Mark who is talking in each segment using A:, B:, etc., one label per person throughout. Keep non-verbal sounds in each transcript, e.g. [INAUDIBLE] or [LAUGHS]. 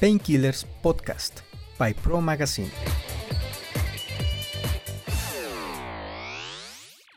A: Painkillers Podcast by Pro Magazine.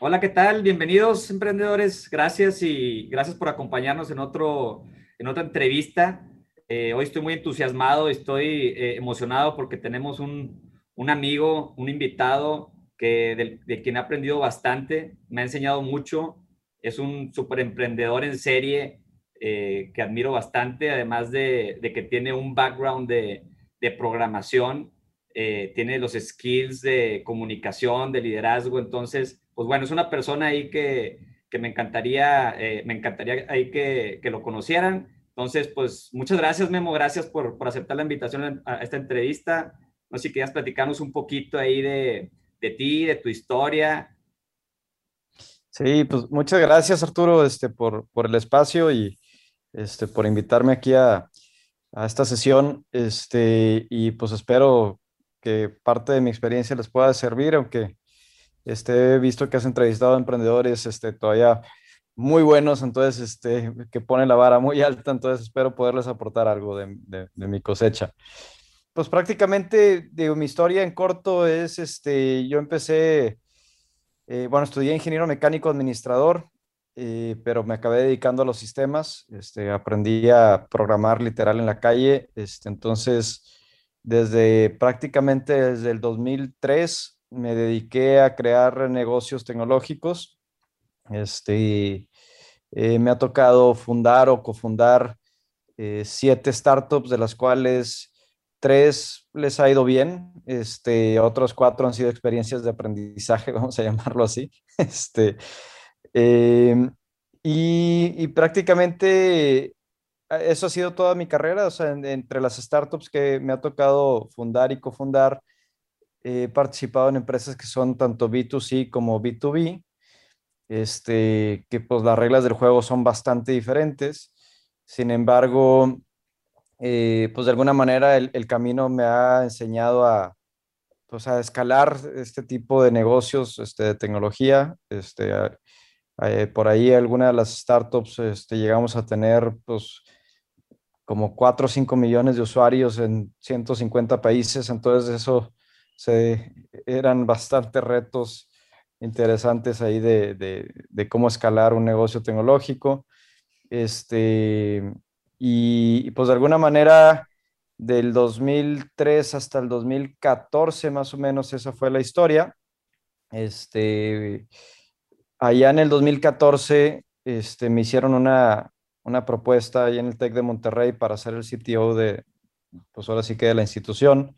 B: Hola, ¿qué tal? Bienvenidos emprendedores. Gracias y gracias por acompañarnos en, otro, en otra entrevista. Eh, hoy estoy muy entusiasmado, estoy eh, emocionado porque tenemos un, un, amigo, un invitado que, de, quien he aprendido bastante, me ha enseñado mucho. Es un super emprendedor en serie eh, que admiro bastante, además de, de, que tiene un background de, de programación, tiene los skills de comunicación, de liderazgo. Entonces, pues bueno, es una persona ahí que, que me encantaría, eh, me encantaría ahí que, que, lo conocieran. Entonces, pues muchas gracias, Memo, gracias por, por, aceptar la invitación a esta entrevista. No sé si querías platicarnos un poquito ahí de, de ti, de tu historia.
C: Sí, pues muchas gracias, Arturo, este, por, por el espacio y este, por invitarme aquí a, a esta sesión. Este, y pues espero que parte de mi experiencia les pueda servir, aunque este, he visto que has entrevistado a emprendedores este, todavía muy buenos, entonces, este, que ponen la vara muy alta, entonces espero poderles aportar algo de, de, mi cosecha. Pues prácticamente, digo, mi historia en corto es, este, yo empecé, eh, bueno, estudié ingeniero mecánico administrador, eh, pero me acabé dedicando a los sistemas, este, aprendí a programar literal en la calle, este, entonces, desde prácticamente desde el 2003 me dediqué a crear negocios tecnológicos. Este, eh, me ha tocado fundar o cofundar eh, siete startups, de las cuales tres les ha ido bien, este, otros cuatro han sido experiencias de aprendizaje, [LAUGHS] vamos a llamarlo así. Este, em, y, y, prácticamente eso ha sido toda mi carrera, o sea, entre las startups que me ha tocado fundar y cofundar, he participado en empresas que son tanto B2C como B2B, este, que pues las reglas del juego son bastante diferentes. Sin embargo, eh, pues de alguna manera el, el, camino me ha enseñado a, pues a escalar este tipo de negocios este, de tecnología. Este, eh, por ahí algunas de las startups este, llegamos a tener pues, como 4 o 5 millones de usuarios en 150 países, entonces eso se, eran bastantes retos interesantes ahí de, de, cómo escalar un negocio tecnológico. Este, y, pues de alguna manera, del 2003 hasta el 2014, más o menos, esa fue la historia. Este, allá en el 2014 este, me hicieron una, una propuesta ahí en el TEC de Monterrey para ser el CTO de, pues ahora sí que de la institución.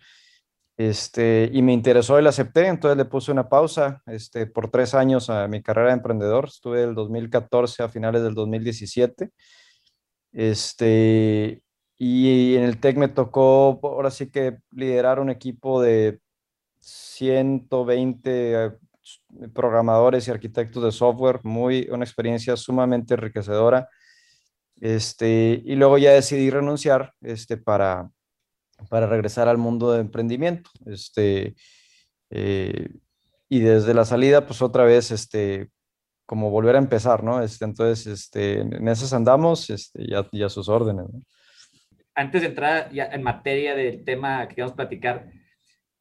C: Este, y me interesó y la acepté, entonces le puse una pausa este, por tres años a mi carrera de emprendedor. Estuve del 2014 a finales del 2017. Este, y en el TEC me tocó, ahora sí que liderar un equipo de 120 eh, programadores y arquitectos de software, muy, una experiencia sumamente enriquecedora. Este, y luego ya decidí renunciar este, para, para regresar al mundo de emprendimiento. Este, eh, y desde la salida, pues otra vez, este, como volver a empezar, ¿no? Este, entonces, este, en esas andamos este, y, a, sus órdenes.
B: Antes de entrar ya en materia del tema que a platicar,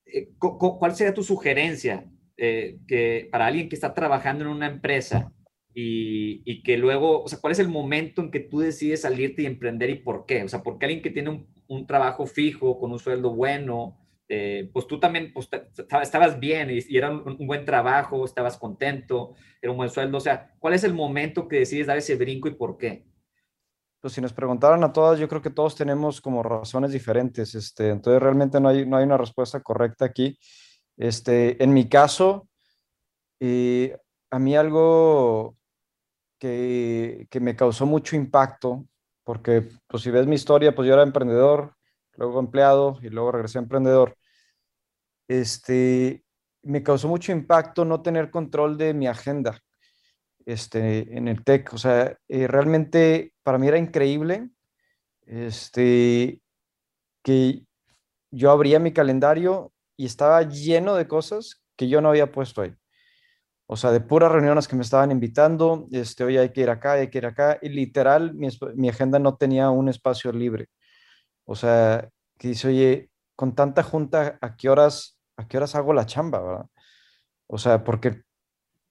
B: eh, ¿cuál sería tu sugerencia eh, que para alguien que está trabajando en una empresa y, y, que luego, o sea, cuál es el momento en que tú decides salirte y emprender y por qué? O sea, porque alguien que tiene un un trabajo fijo, con un sueldo bueno, eh, pues tú también pues, estabas bien y, era un, buen trabajo, estabas contento, era un buen sueldo. O sea, ¿cuál es el momento que decides dar ese brinco y por qué?
C: Pues si nos preguntaran a todas, yo creo que todos tenemos como razones diferentes. Este, entonces realmente no hay, no hay una respuesta correcta aquí. Este, en mi caso, eh, a mí algo que, que me causó mucho impacto porque pues si ves mi historia, pues yo era emprendedor, luego empleado y luego regresé a emprendedor. Este, me causó mucho impacto no tener control de mi agenda este, en el tech. O sea, eh, realmente para mí era increíble este, que yo abría mi calendario y estaba lleno de cosas que yo no había puesto ahí. O sea, de puras reuniones que me estaban invitando, este, hoy hay que ir acá, hay que ir acá, y literal mi, mi agenda no tenía un espacio libre. O sea, que dice, oye, con tanta junta, ¿a qué horas, a qué horas hago la chamba? O sea, porque,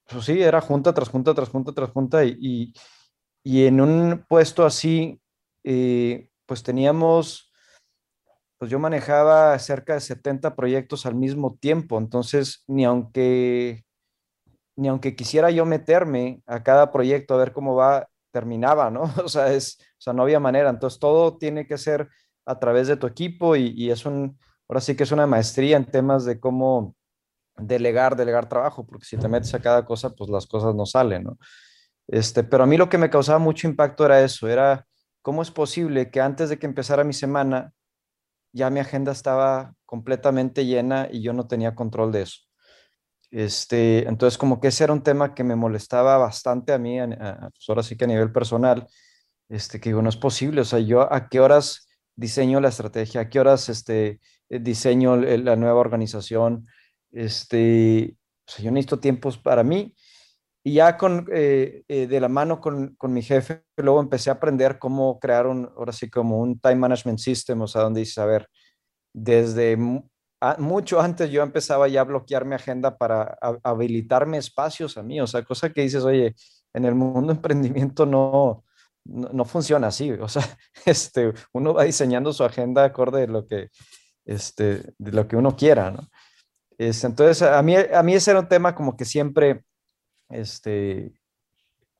C: pues sí, era junta tras junta, tras junta, tras junta, y, y, en un puesto así, eh, pues teníamos, pues yo manejaba cerca de 70 proyectos al mismo tiempo, entonces ni aunque, ni aunque quisiera yo meterme a cada proyecto a ver cómo va, terminaba, ¿no? [LAUGHS] O sea, es, o sea, no había manera, entonces todo tiene que ser a través de tu equipo y, es un, ahora sí que es una maestría en temas de cómo delegar, delegar trabajo, porque si te metes a cada cosa, pues las cosas no salen, ¿no? Este, pero a mí lo que me causaba mucho impacto era eso, era cómo es posible que antes de que empezara mi semana, ya mi agenda estaba completamente llena y yo no tenía control de eso. Este, entonces, como que ese era un tema que me molestaba bastante a mí, pues ahora sí que a nivel personal, este, que digo, no es posible, o sea, yo a qué horas diseño la estrategia, a qué horas este, eh, diseño la nueva organización. Este, yo necesito tiempos para mí. Y ya con, eh, eh, de la mano con, con, mi jefe, luego empecé a aprender cómo crear un, ahora sí, como un time management system, o sea, donde dices, a ver, desde mucho antes yo empezaba ya a bloquear mi agenda para habilitarme espacios a mí, o sea, cosa que dices, oye, en el mundo emprendimiento no, no, funciona así. O sea, [LAUGHS] este, uno va diseñando su agenda acorde de lo que, este, de lo que uno quiera, ¿no? Este, entonces, a mí, a mí ese era un tema como que siempre, este,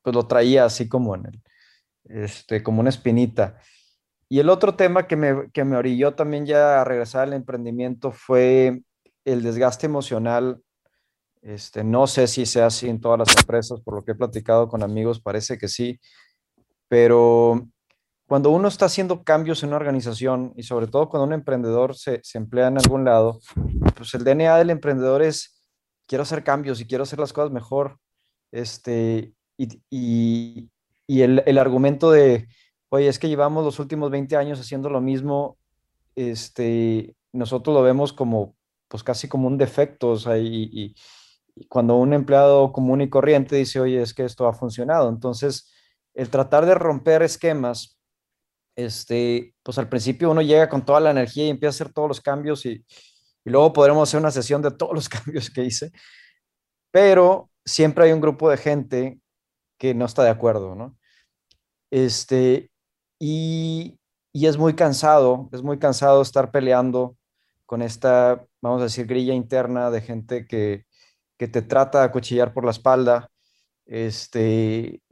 C: pues lo traía así como en el, este, como una espinita. Y el otro tema que me, que me orilló también ya a regresar al emprendimiento fue el desgaste emocional. Este, no sé si sea así en todas las empresas, por lo que he platicado con amigos, parece que sí, pero cuando uno está haciendo cambios en una organización y sobre todo cuando un emprendedor se, se, emplea en algún lado, pues el DNA del emprendedor es, quiero hacer cambios y quiero hacer las cosas mejor. Este, y, y, y el, el, argumento de, oye, es que llevamos los últimos 20 años haciendo lo mismo, este, nosotros lo vemos como, pues casi como un defecto, o sea, y, y cuando un empleado común y corriente dice, oye, es que esto ha funcionado, entonces el tratar de romper esquemas, este, pues al principio uno llega con toda la energía y empieza a hacer todos los cambios y, luego podremos hacer una sesión de todos los [LAUGHS] cambios que hice, pero siempre hay un grupo de gente que no está de acuerdo, ¿no? Este, y, y es muy cansado, es muy cansado estar peleando con esta, vamos a decir, grilla interna de gente que, que te trata de acuchillar por la espalda, este,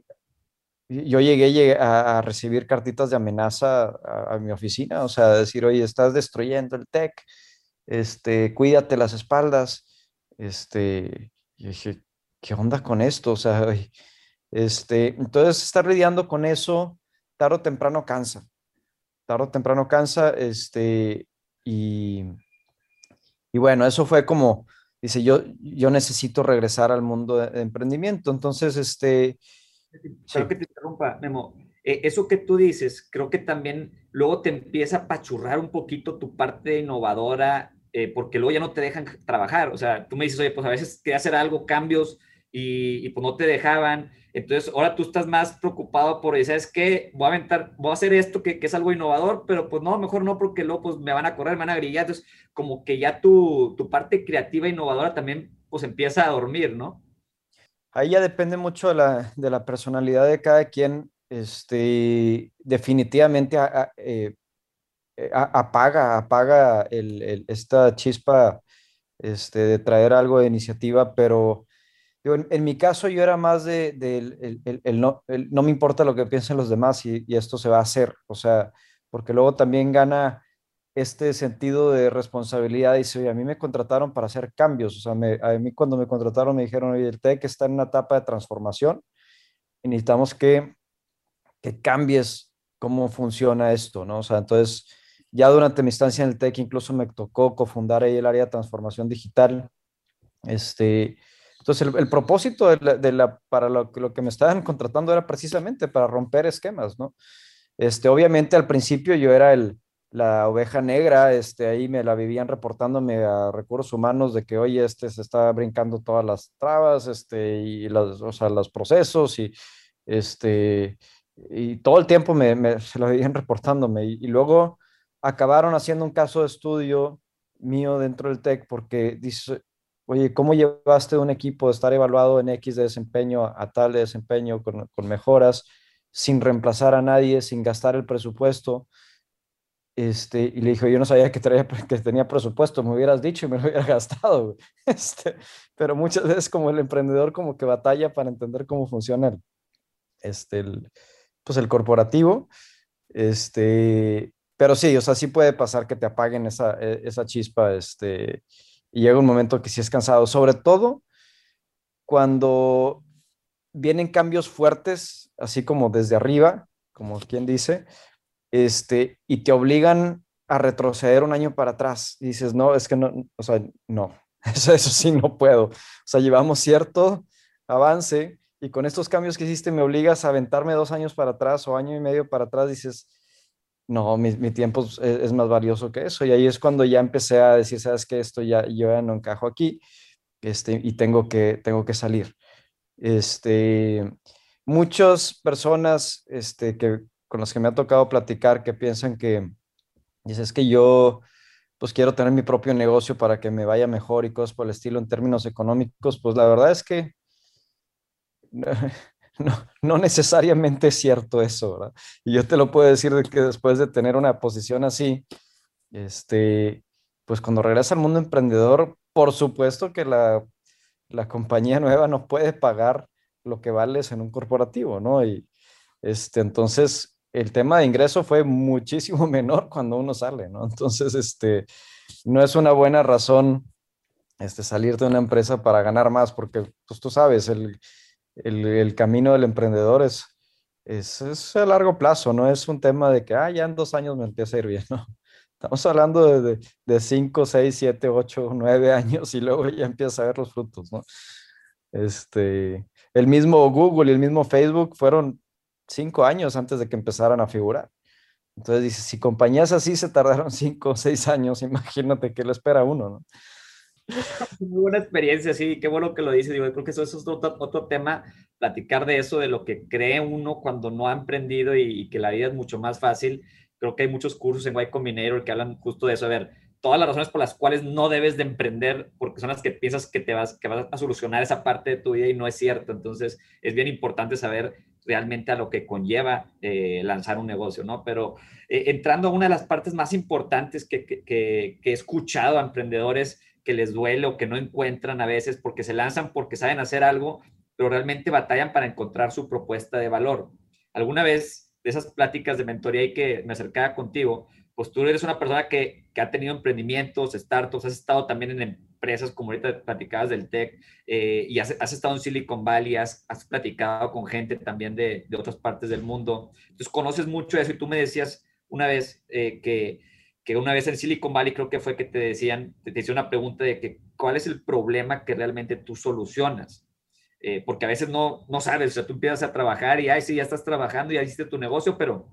C: yo llegué, a, recibir cartitas de amenaza a, mi oficina, o sea, decir, oye, estás destruyendo el tech, este, cuídate las espaldas, este, y dije, ¿qué onda con esto? O sea, este, entonces estar lidiando con eso, tarde o temprano cansa, tarde o temprano cansa, este, y, y bueno, eso fue como, dice, yo, yo necesito regresar al mundo de emprendimiento, entonces, este,
B: Creo que te interrumpa, Memo. Eh, eso que tú dices, creo que también luego te empieza a pachurrar un poquito tu parte innovadora, eh, porque luego ya no te dejan trabajar. O sea, tú me dices, oye, pues a veces quería hacer algo, cambios, y, pues no te dejaban. Entonces, ahora tú estás más preocupado por, ¿sabes qué? Voy a aventar, voy a hacer esto que, que, es algo innovador, pero pues no, mejor no, porque luego pues me van a correr, me van a grillar. Entonces, como que ya tu, tu parte creativa, innovadora también pues empieza a dormir, ¿no?
C: Ahí ya depende mucho de la, de la personalidad de cada quien. Este, definitivamente eh, eh, apaga, apaga el, esta chispa este, de traer algo de iniciativa, pero en, mi caso yo era más de, el, no, no, me importa lo que piensen los demás y, y, esto se va a hacer, o sea, porque luego también gana este sentido de responsabilidad. Dice, oye, a mí me contrataron para hacer cambios. O sea, a mí cuando me contrataron me dijeron, oye, el TEC está en una etapa de transformación y necesitamos que, que cambies cómo funciona esto, ¿no? O sea, entonces, ya durante mi estancia en el TEC incluso me tocó cofundar ahí el área de transformación digital. Este, entonces, el, propósito de la, para lo, que me estaban contratando era precisamente para romper esquemas, ¿no? Este, obviamente al principio yo era el, la oveja negra, este, ahí me la vivían reportándome a recursos humanos de que, oye, este se está brincando todas las trabas, este, y los, o sea, los procesos, y, este, y todo el tiempo me, se lo vivían [LAUGHS] reportándome. Y, luego, acabaron haciendo un caso de estudio mío dentro del TEC porque dice, oye, ¿cómo llevaste un equipo de estar evaluado en X de desempeño a tal de desempeño con, con mejoras, sin reemplazar a nadie, sin gastar el presupuesto? Este, y le dijo, yo no sabía que, traía, [LAUGHS] que tenía presupuesto, me hubieras dicho y me lo hubiera [LAUGHS] gastado. Este, pero muchas veces como el emprendedor como que batalla para entender cómo funciona el, este, el, pues el corporativo. Este, pero sí, o sea, sí puede pasar que te apaguen esa, e, esa chispa, este, y llega un momento que sí es cansado, sobre todo cuando vienen cambios fuertes, así como desde arriba, como quien dice, este, y te obligan a retroceder un año para atrás. Y dices, no, es que no, o sea, no, [LAUGHS] eso, eso sí no puedo. O sea, llevamos cierto avance y con estos cambios que hiciste me obligas a aventarme dos años para atrás o año y medio para atrás, dices, no, mi, mi tiempo es, más valioso que eso. Y ahí es cuando ya empecé a decir, sabes que esto ya, yo ya no encajo aquí este, y tengo que, tengo que salir. Este, muchas personas este, que, con las que me ha tocado platicar que piensan que, dices que yo pues quiero tener mi propio negocio para que me vaya mejor y cosas por el estilo en términos económicos, pues la verdad es que [LAUGHS] [LAUGHS] no, no, necesariamente es cierto eso, ¿verdad? Y yo te lo puedo decir de que después de tener una posición así, este, pues cuando regresa al mundo emprendedor, por supuesto que la, la compañía nueva no puede pagar lo que vales en un corporativo, ¿no? Y este, entonces el tema de ingreso fue muchísimo [LAUGHS] menor cuando uno sale, ¿no? Entonces, este, no es una buena razón este, salir de una empresa para ganar más, porque, pues tú sabes, el, el, camino del emprendedor es, es, a largo plazo, no es un tema de que, ah, ya en dos años me empieza a ir bien, [LAUGHS] ¿no? Estamos hablando de, de, cinco, seis, siete, ocho, nueve años y luego ya empieza a ver los frutos, ¿no? Este, el mismo Google y el mismo Facebook fueron cinco años antes de que empezaran a figurar. Entonces si compañías así se tardaron [LAUGHS] cinco o seis años, imagínate qué le espera uno, ¿no? [LAUGHS]
B: Muy buena experiencia, sí, qué bueno que lo dices. Digo, creo que eso, es otro, otro, tema, platicar de eso, de lo que cree uno cuando no ha emprendido y, que la vida es mucho más fácil. Creo que hay muchos cursos en Y Combinator que hablan justo de eso. A ver, todas las razones por las cuales no debes de emprender, porque son las que piensas que te vas, que vas a solucionar esa parte de tu vida y no es cierto. Entonces, es bien importante saber realmente a lo que conlleva eh, lanzar un negocio, ¿no? Pero eh, entrando a una de las partes más importantes que, que, que, que he escuchado a emprendedores que les duele o que no encuentran a veces porque se lanzan porque saben hacer algo, pero realmente batallan para encontrar su propuesta de valor. Alguna vez de esas pláticas de mentoría y que me acercaba contigo, pues tú eres una persona que, que ha tenido emprendimientos, startups, has estado también en empresas como ahorita platicabas del tech eh, y has, estado en Silicon Valley, has, has platicado con gente también de, de, otras partes del mundo. Entonces conoces mucho eso y tú me decías una vez eh, que que una vez en Silicon Valley creo que fue que te decían, te, decía una pregunta de que cuál es el problema que realmente tú solucionas. Eh, porque a veces no, no sabes, o sea, tú empiezas a trabajar y, ay, sí, ya estás trabajando, ya hiciste tu negocio, pero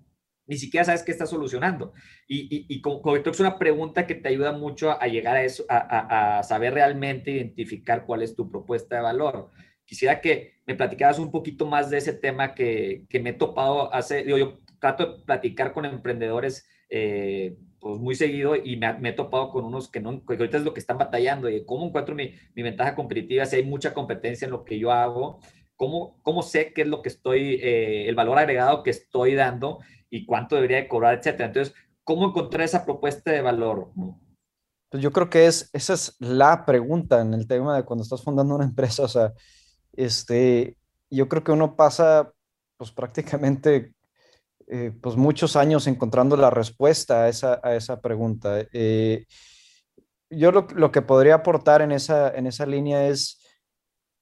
B: ni siquiera sabes qué estás solucionando. Y, y, y como, es una pregunta que te ayuda mucho a, llegar a eso, a, a, saber realmente identificar cuál es tu propuesta de valor. Quisiera que me platicaras un poquito más de ese tema que, que me he topado hace, digo, yo trato de platicar con emprendedores eh, pues muy seguido y me, he topado con unos que no, que ahorita es lo que están batallando y cómo encuentro mi, mi, ventaja competitiva si hay mucha competencia en lo que yo hago, cómo, cómo sé qué es lo que estoy, eh, el valor agregado que estoy dando y cuánto debería de cobrar, etcétera. Entonces, ¿cómo encontrar esa propuesta de valor?
C: Pues yo creo que es, esa es la pregunta en el tema de cuando estás fundando una [LAUGHS] empresa, o sea, este, yo creo que uno pasa pues prácticamente eh, pues muchos años encontrando la respuesta a esa, a esa pregunta. Eh, yo lo, lo, que podría aportar en esa, en esa línea es,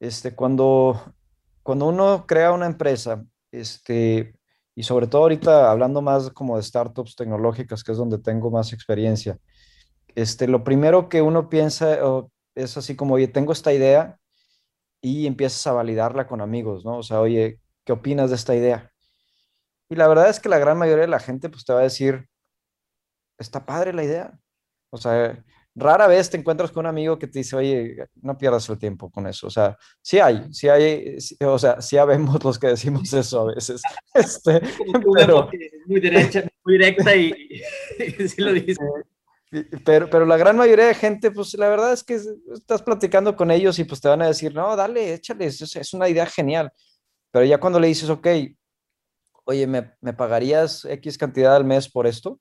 C: este, cuando, cuando uno crea una empresa, este, y sobre todo ahorita hablando más como de startups tecnológicas, que es donde tengo más experiencia, este, lo primero que uno piensa es así como, oye, tengo esta idea y empiezas a validarla con amigos, ¿no? O sea, oye, ¿qué opinas de esta idea? Y la verdad es que la gran mayoría de la gente pues te va a decir, está padre la idea. O sea, rara vez te encuentras con un amigo que te dice, oye, no pierdas el tiempo con eso. O sea, sí hay, sí hay, o sea, sí habemos los que decimos eso a veces. [LAUGHS] [LAUGHS] Este,
B: pero... Muy derecha, muy directa y... [LAUGHS] sí lo dice.
C: Pero, pero la gran mayoría de gente, pues la verdad es que estás platicando con ellos y pues te van a decir, no, dale, échale, es, es una idea genial. Pero ya cuando le dices, ok, oye, ¿me, ¿me, pagarías X cantidad al mes por esto?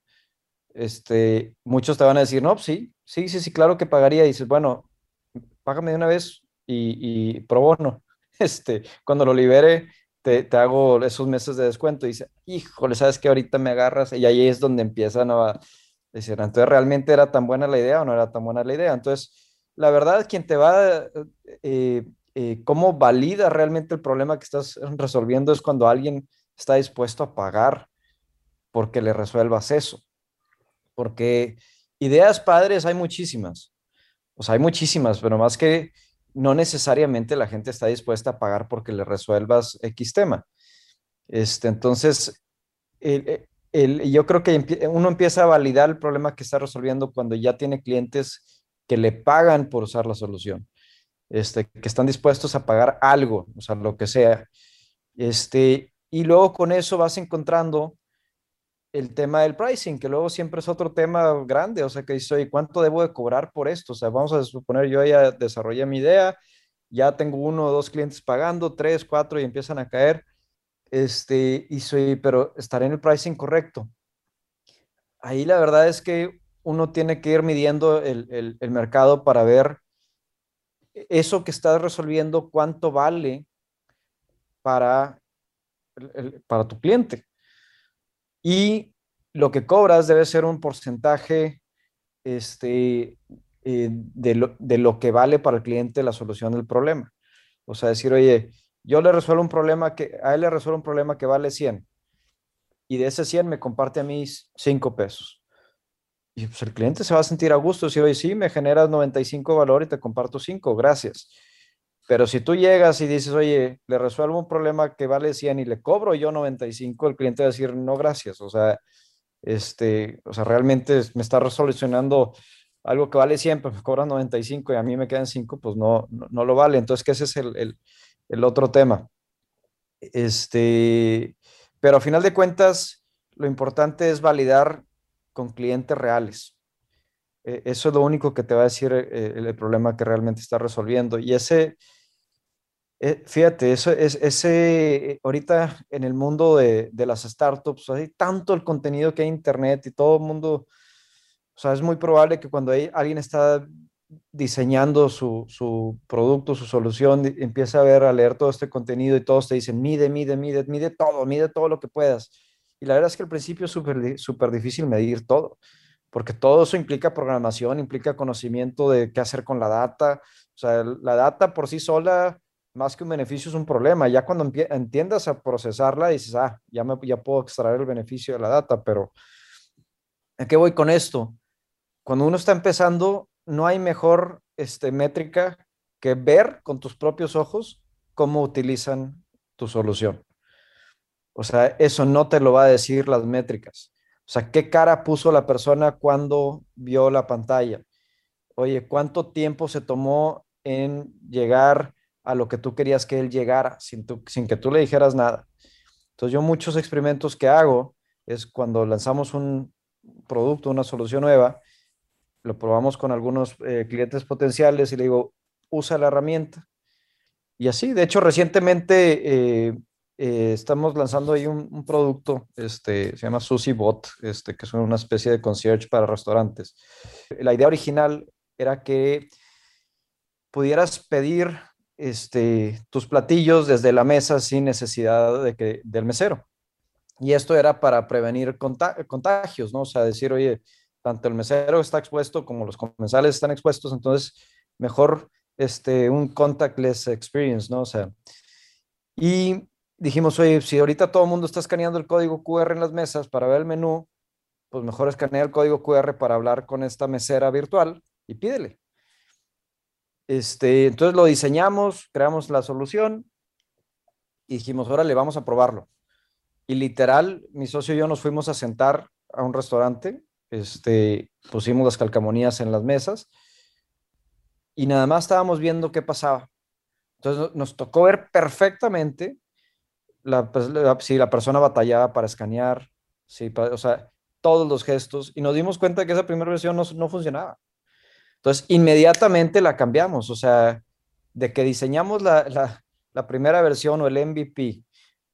C: Este, muchos te van a decir, no, sí, sí, sí, sí, claro que pagaría. Y dices, bueno, págame de una vez y, y pro bono. [LAUGHS] Este, cuando lo libere, te, te, hago esos meses de descuento. Y dice, híjole, ¿sabes que Ahorita me agarras. Y ahí es donde empiezan a decir, entonces, ¿realmente era tan buena la idea o no era tan buena la idea? Entonces, la verdad, quien te va, eh, eh, cómo valida realmente el problema que estás resolviendo es cuando alguien está dispuesto a pagar porque le resuelvas eso. Porque ideas padres hay muchísimas. O sea, hay muchísimas, pero más que no necesariamente la gente está dispuesta a pagar porque le resuelvas X tema. Este, entonces, el, el, yo creo que uno empieza a validar el problema que está resolviendo cuando ya tiene clientes que le pagan por usar la solución, este, que están dispuestos a pagar algo, o sea, lo que sea. Este, y luego con eso vas encontrando el tema del pricing, que luego siempre es otro tema grande, o sea, que dice, ¿cuánto debo de cobrar por esto? O sea, vamos a suponer, yo ya desarrollé mi idea, ya tengo uno o dos clientes pagando, tres, cuatro y empiezan a caer, este, y soy, pero estaré en el pricing correcto. Ahí la verdad es que uno tiene que ir midiendo el, el mercado para ver eso que estás resolviendo, cuánto vale para para tu cliente. Y lo que cobras debe ser un porcentaje este, eh, de, lo, de, lo, que vale para el cliente la solución del problema. O sea, decir, oye, yo le resuelvo un problema que, a él le resuelvo un problema que vale 100 y de ese 100 me comparte a mí 5 pesos. Y pues el cliente se va a sentir a gusto, si oye, sí, me generas 95 valor y te comparto 5, gracias. Pero si tú llegas y dices, oye, le resuelvo un problema que vale 100 y le cobro yo 95, el cliente va a decir, no, gracias. O sea, este, o sea, realmente me está resolucionando algo que vale 100, pero me cobra 95 y a mí me quedan 5, pues no, no, lo vale. Entonces, que ese es el, el, el, otro tema. Este, pero a final de cuentas, lo importante es validar con clientes reales. E, eso es lo único que te va a decir eh, el, el problema que realmente está resolviendo. Y ese, eh, fíjate, eso es ese, ahorita en el mundo de, de, las startups, hay tanto el contenido que hay en internet y todo el mundo, o sea, es muy probable que cuando hay, alguien está diseñando su, su, producto, su solución, empieza a ver, a leer todo este contenido y todos te dicen, mide, mide, mide, mide todo, mide todo lo que puedas. Y la verdad es que al principio es súper super difícil medir todo, porque todo eso implica programación, implica conocimiento de qué hacer con la data. O sea, la data por sí sola más que un beneficio es un problema. Ya cuando entiendas a procesarla, dices, ah, ya, me, ya puedo extraer el beneficio de la data, pero ¿a qué voy con esto? Cuando uno está empezando, no hay mejor este, métrica que ver con tus propios ojos cómo utilizan tu solución. O sea, eso no te lo va a decir las métricas. O sea, ¿qué cara puso la persona cuando vio la pantalla? Oye, ¿cuánto tiempo se tomó en llegar a lo que tú querías que él llegara sin, sin que tú le dijeras nada. Entonces yo muchos experimentos que hago es cuando lanzamos un producto, una solución nueva, lo probamos con algunos eh, clientes potenciales y le digo, usa la herramienta. Y así, de hecho, recientemente eh, eh, estamos lanzando ahí un, producto, este, se llama Sushi Bot, este, que es una especie de concierge para restaurantes. La idea original era que pudieras pedir este, tus platillos desde la mesa sin necesidad de que, del mesero. Y esto era para prevenir contagios, ¿no? O sea, decir, oye, tanto el mesero está expuesto como los comensales están expuestos, entonces mejor este, un contactless experience, ¿no? O sea, y dijimos, oye, si ahorita todo el mundo está escaneando el código QR en las mesas para ver el menú, pues mejor escanea el código QR para hablar con esta mesera virtual y pídele. Este, entonces lo diseñamos, creamos la solución y dijimos, órale, vamos a probarlo. Y literal, mi socio y yo nos fuimos a sentar a un restaurante, este, pusimos las calcamonías en las mesas y nada más estábamos viendo qué pasaba. Entonces nos tocó ver perfectamente pues, si la persona batallaba para escanear, o sea, todos los gestos y nos dimos cuenta que esa primera versión no funcionaba. Entonces, inmediatamente la cambiamos, o sea, de que diseñamos la, la, primera versión o el MVP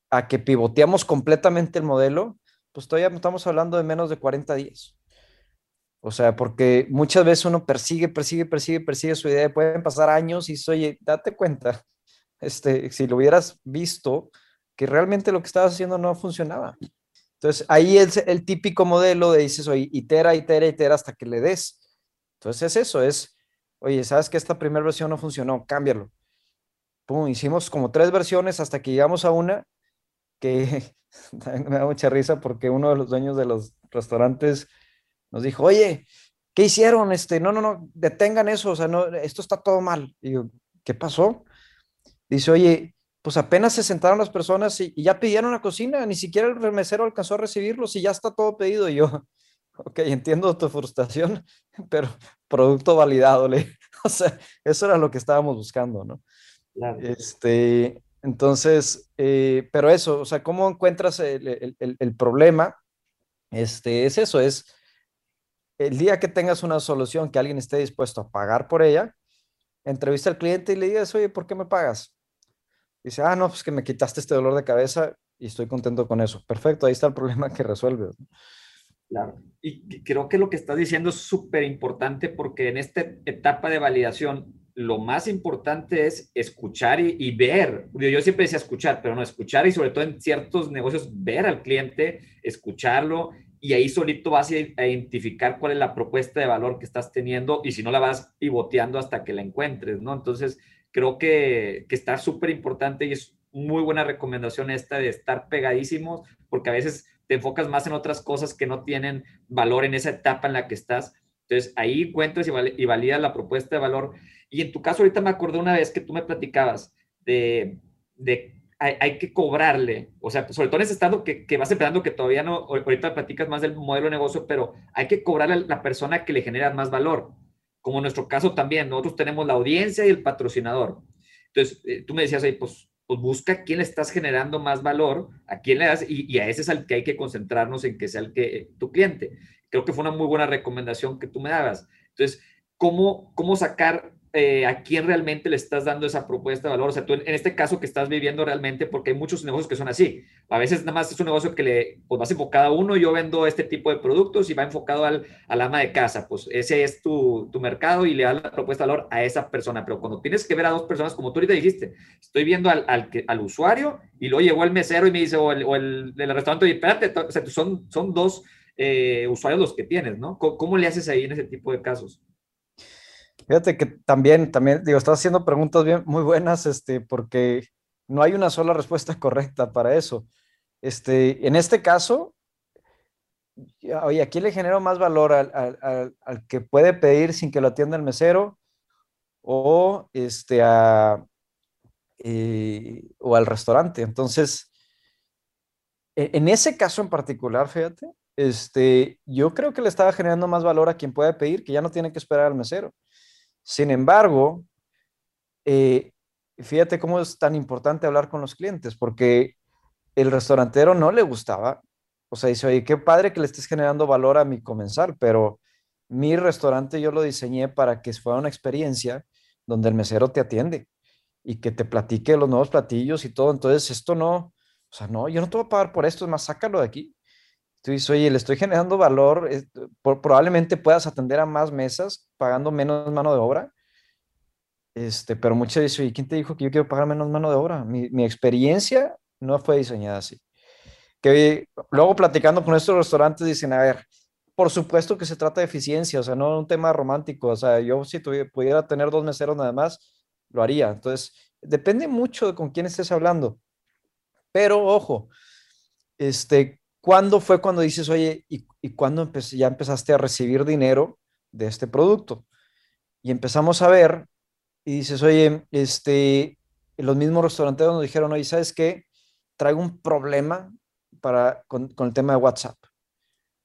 C: a que pivoteamos completamente el modelo, pues todavía estamos hablando de menos de 40 días. O sea, porque muchas veces uno persigue, persigue, persigue, persigue su idea, pueden pasar años y oye, date cuenta, este, si lo hubieras visto, que realmente lo que estabas haciendo no funcionaba. Entonces, ahí es el típico modelo de dices, oye, itera, itera, itera hasta que le des. Entonces, es eso, es, oye, sabes que esta primera versión no funcionó, cámbialo. Pum, hicimos como tres versiones hasta que llegamos a una que [LAUGHS] me da mucha risa porque uno de los dueños de los restaurantes nos dijo, oye, ¿qué hicieron? Este, no, no, no, detengan eso, o sea, no, esto está todo mal. Y yo, ¿qué pasó? Dice, oye, pues apenas se sentaron las personas y, ya pidieron la cocina, ni siquiera el mesero alcanzó a recibirlos y ya está todo pedido. Y yo, ok, entiendo tu frustración, [LAUGHS] pero producto validado, le, [LAUGHS] o sea, eso era lo que estábamos buscando, ¿no? Este, entonces, eh, pero eso, o sea, ¿cómo encuentras el, el, el, problema? Este, es eso, es el día que tengas una solución que alguien esté dispuesto a pagar por ella, entrevista al cliente y le digas, oye, ¿por qué me pagas? Dice, ah, no, pues que me quitaste este dolor de cabeza y estoy contento con eso. Perfecto, ahí está el problema que resuelves.
B: Y creo que lo que estás diciendo es súper importante porque en esta etapa de validación, lo más importante es escuchar y, ver. Yo siempre decía escuchar, pero no escuchar y sobre todo en ciertos negocios, ver al cliente, escucharlo y ahí solito vas a identificar cuál es la propuesta de valor que estás teniendo y si no la vas pivoteando hasta que la encuentres, ¿no? Entonces, creo que, que está súper importante y es muy buena recomendación esta de estar pegadísimos, porque a veces te enfocas más en otras cosas que no tienen valor en esa etapa en la que estás. Entonces, ahí encuentras y, val validas la propuesta de valor. Y en tu caso, ahorita me acordé una vez que tú me platicabas de, de hay, que cobrarle, o sea, sobre todo en ese estado que, que vas empezando, que todavía no, ahorita platicas más del modelo de negocio, pero hay que cobrarle a la persona que le genera más valor como en nuestro caso también, nosotros tenemos la audiencia y el patrocinador. Entonces, eh, tú me decías ahí, pues, pues busca quién le estás generando más valor, a quién le das, y, a ese es al que hay que concentrarnos en que sea el que, eh, tu cliente. Creo que fue una muy buena recomendación que tú me dabas. Entonces, ¿cómo, cómo sacar eh, a quién realmente le estás dando esa propuesta de valor. O sea, tú en, este caso que estás viviendo realmente, porque hay muchos negocios que son así. A veces nada más es un negocio que le, pues vas enfocado a uno, yo vendo este tipo de productos y va enfocado al, ama de casa. Pues ese es tu, tu mercado y le das la propuesta de valor a esa persona. Pero cuando tienes que ver a dos personas, como tú ahorita dijiste, estoy viendo al, al, usuario y luego llegó el mesero y me dice, o el, o restaurante, y espérate, o sea, son, son dos eh, usuarios los que tienes, ¿no? ¿Cómo, ¿Cómo le haces ahí en ese tipo de casos?
C: Fíjate que también, también, digo, estás haciendo preguntas bien, muy buenas, este, porque no hay una sola respuesta [LAUGHS] correcta para eso. Este, en este caso, oye, ¿a quién le genero más valor? ¿Al, al, al, que puede pedir sin que lo atienda el mesero? ¿O, este, a, eh, o al restaurante? Entonces, e, en ese caso en particular, fíjate, este, yo creo que le estaba generando más valor a quien puede pedir, que ya no tiene que esperar al mesero. Sin embargo, eh, fíjate cómo es tan importante hablar con los clientes, porque el restaurantero no le gustaba. O sea, dice, oye, qué padre que le estés generando valor a mi comensal, pero mi restaurante yo lo diseñé para que fuera una experiencia donde el mesero te atiende y que te platique los nuevos platillos y todo. Entonces, esto no, o sea, no, yo no te voy a pagar por esto, es más, sácalo de aquí. Tú dices, oye, le estoy generando valor, probablemente puedas atender a más mesas pagando menos mano de obra. Este, pero muchas veces, oye, ¿quién te dijo que yo quiero pagar menos mano de obra? Mi, mi experiencia no fue diseñada así. Que luego platicando con estos restaurantes dicen, a ver, por supuesto que se trata de eficiencia, o sea, no un tema romántico, o sea, yo si tuviera, pudiera tener dos meseros nada más, lo haría. Entonces, depende mucho de con quién estés hablando. Pero ojo, este, ¿Cuándo fue cuando dices, oye, y, y cuándo ya empezaste a recibir dinero de este producto? Y empezamos a ver y dices, oye, este, los mismos restauranteros nos dijeron, oye, ¿sabes qué? Traigo un problema para, con, con el tema de WhatsApp.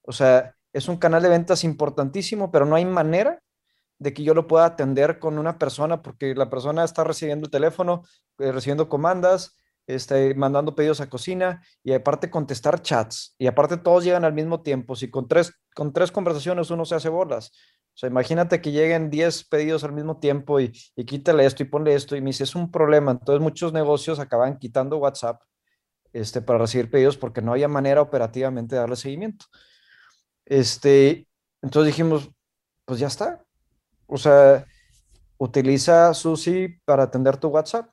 C: O sea, es un canal de ventas importantísimo, pero no hay manera de que yo lo pueda atender con una persona porque la persona está recibiendo el teléfono, eh, recibiendo comandas, este, mandando pedidos a cocina y aparte contestar chats y aparte todos llegan al mismo tiempo. Si con tres, con tres conversaciones uno se hace bolas. O sea, imagínate que lleguen 10 pedidos al mismo tiempo y, quítale esto y ponle esto y me dice, es un problema. Entonces muchos negocios acaban quitando WhatsApp este, para recibir pedidos porque no había manera operativamente de darle seguimiento. Este, entonces dijimos, pues ya está. O sea, utiliza Susi para atender tu WhatsApp.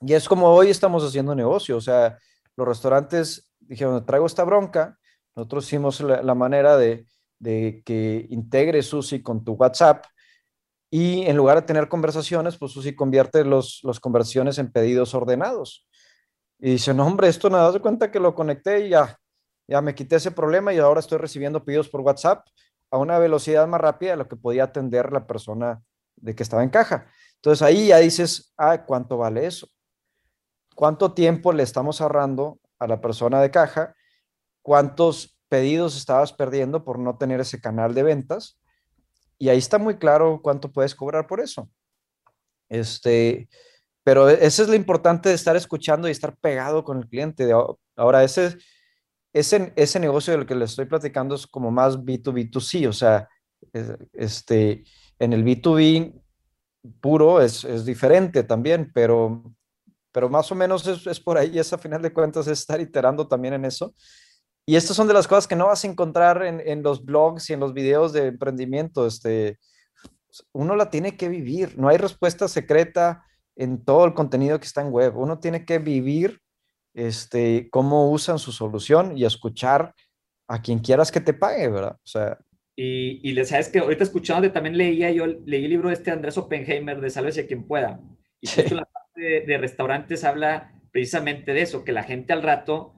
C: Y es como hoy estamos haciendo negocio. O sea, los restaurantes dijeron, traigo esta bronca. Nosotros hicimos la, manera de, que integre Susi con tu WhatsApp. Y en lugar de tener conversaciones, pues Susi convierte las los conversiones en pedidos ordenados. Y dice, no, hombre, esto nada, de cuenta que lo conecté y ya, ya me quité ese problema y ahora estoy recibiendo pedidos por WhatsApp a una velocidad más rápida de lo que podía atender la persona de que estaba en caja. Entonces ahí ya dices, ah, ¿cuánto vale eso? ¿Cuánto tiempo le estamos ahorrando a la persona de caja? ¿Cuántos pedidos estabas perdiendo por no tener ese canal de ventas? Y ahí está muy claro cuánto puedes cobrar por eso. Este, pero eso es lo importante de estar escuchando y estar pegado con el cliente. Ahora, ese, ese, ese negocio del que le estoy platicando es como más B2B2C, o sea, este, en el B2B puro es, es diferente también, pero, pero más o menos es, es, por ahí, es a final de cuentas es estar iterando también en eso. Y estas son de las cosas que no vas a encontrar en, en los blogs y en los videos de emprendimiento. Este, uno la tiene que vivir, no hay respuesta secreta en todo el contenido que está en web. Uno tiene que vivir este, cómo usan su solución y escuchar a quien quieras que te pague, ¿verdad? O sea,
B: y, y le sabes que ahorita escuchando, también leía yo, leí el libro de este Andrés Oppenheimer de Sálvese a quien pueda. Y en la de, restaurantes habla precisamente de eso, que la gente al rato,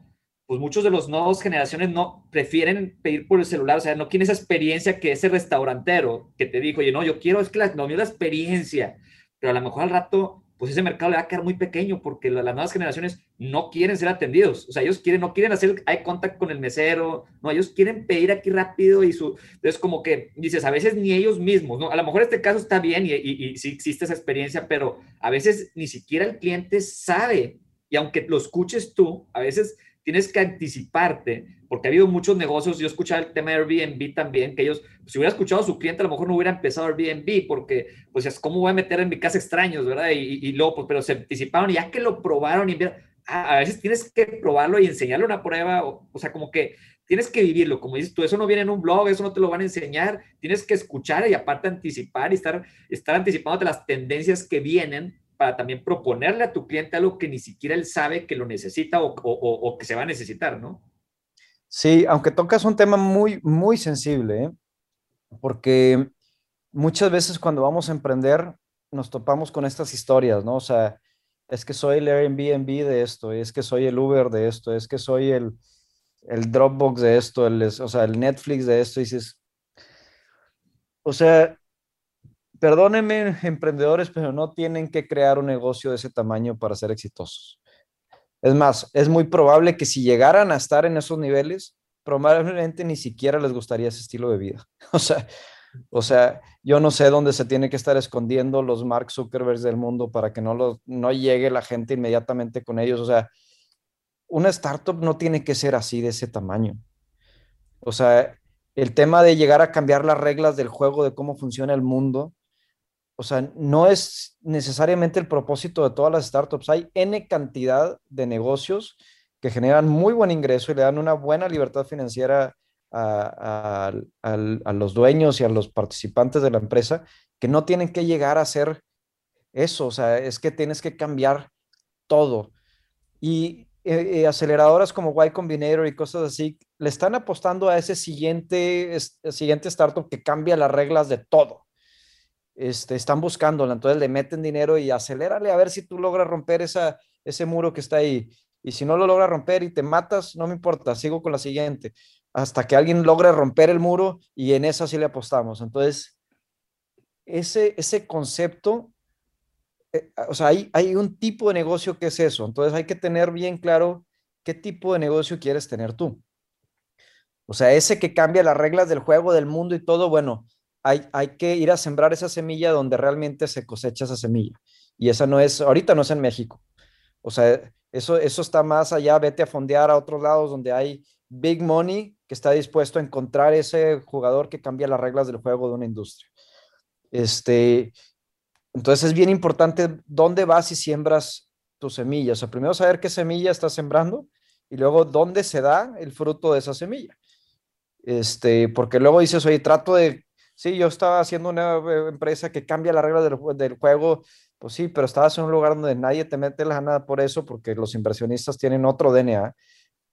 B: pues muchos de los nuevos generaciones no prefieren pedir por el celular, o sea, no quieren esa experiencia que ese restaurantero que te dijo, oye, no, yo quiero, es que la, no, la experiencia, pero a lo mejor al rato pues ese mercado le va a quedar muy pequeño porque las nuevas generaciones no quieren ser atendidos. O sea, ellos quieren, no quieren hacer eye contact con el mesero, no, ellos quieren pedir aquí rápido y su... Entonces, como que dices, a veces ni ellos mismos, ¿no? A lo mejor este caso está bien y, y, sí existe esa experiencia, pero a veces ni siquiera el cliente sabe. Y aunque lo escuches tú, a veces tienes que anticiparte, porque ha habido muchos negocios, yo escuchaba el tema de Airbnb también, que ellos, pues, si hubiera escuchado a su cliente, a lo mejor no hubiera empezado Airbnb, porque, pues, es como voy a meter en mi casa extraños, ¿verdad? Y, y, luego, pues, pero se anticiparon, y ya que lo probaron, y a, a veces tienes que probarlo y enseñarle una prueba, o, o sea, como que tienes que vivirlo, como dices tú, eso no viene en un blog, eso no te lo van a enseñar, tienes que escuchar y aparte anticipar y estar, estar anticipándote las tendencias que vienen para también proponerle a tu cliente algo que ni siquiera él sabe que lo necesita o, que se va a necesitar, ¿no?
C: Sí, aunque tocas un tema muy, muy sensible, ¿eh? porque muchas veces cuando vamos a emprender nos topamos con estas historias, ¿no? O sea, es que soy el Airbnb de esto, es que soy el Uber de esto, es que soy el, el Dropbox de esto, el, o sea, el Netflix de esto, y dices, o sea, perdónenme, emprendedores, pero no tienen que crear un negocio de ese tamaño para ser exitosos. Es más, es muy probable que si llegaran a estar en esos niveles, probablemente ni siquiera les gustaría ese estilo de vida. [LAUGHS] O sea, o sea, yo no sé dónde se tiene que estar escondiendo los Mark Zuckerberg del mundo para que no, no llegue la gente inmediatamente con ellos. O sea, una startup no tiene que ser así de ese tamaño. O sea, el tema de llegar a cambiar las reglas del juego, de cómo funciona el mundo, o sea, no es necesariamente el propósito de todas las startups. Hay N cantidad de negocios que generan muy buen ingreso y le dan una buena libertad financiera a, los dueños y a los participantes de la empresa que no tienen que llegar a hacer eso. O sea, es que tienes que cambiar todo. Y eh, eh, aceleradoras como Y Combinator y cosas así le están apostando a ese siguiente, siguiente startup que cambia las reglas de todo este, están buscándola, entonces le meten dinero y acelérale a ver si tú logras romper esa, ese muro que está ahí. Y si no lo logras romper y te matas, no me importa, sigo con la siguiente, hasta que alguien logre romper el muro y en esa sí le apostamos. Entonces, ese, ese concepto, eh, o sea, hay, hay un tipo de negocio que es eso, entonces hay que tener bien claro qué tipo de negocio quieres tener tú. O sea, ese que cambia las reglas del juego, del mundo y todo, bueno, hay, que ir a sembrar esa semilla donde realmente se cosecha esa semilla. Y esa no es, ahorita no es en México. O sea, eso, eso está más allá, vete a fondear a otros lados donde hay big money que está dispuesto a encontrar ese jugador que cambia las reglas del juego de una industria. Este, entonces es bien importante dónde vas y siembras tus semillas. O sea, primero saber qué semilla estás sembrando y luego dónde se da el fruto de esa semilla. Este, porque luego dices, oye, trato de, sí, yo estaba haciendo una eh, empresa que cambia las reglas del, juego, pues sí, pero estabas en un lugar donde nadie te mete la nada por eso, porque los inversionistas tienen otro DNA.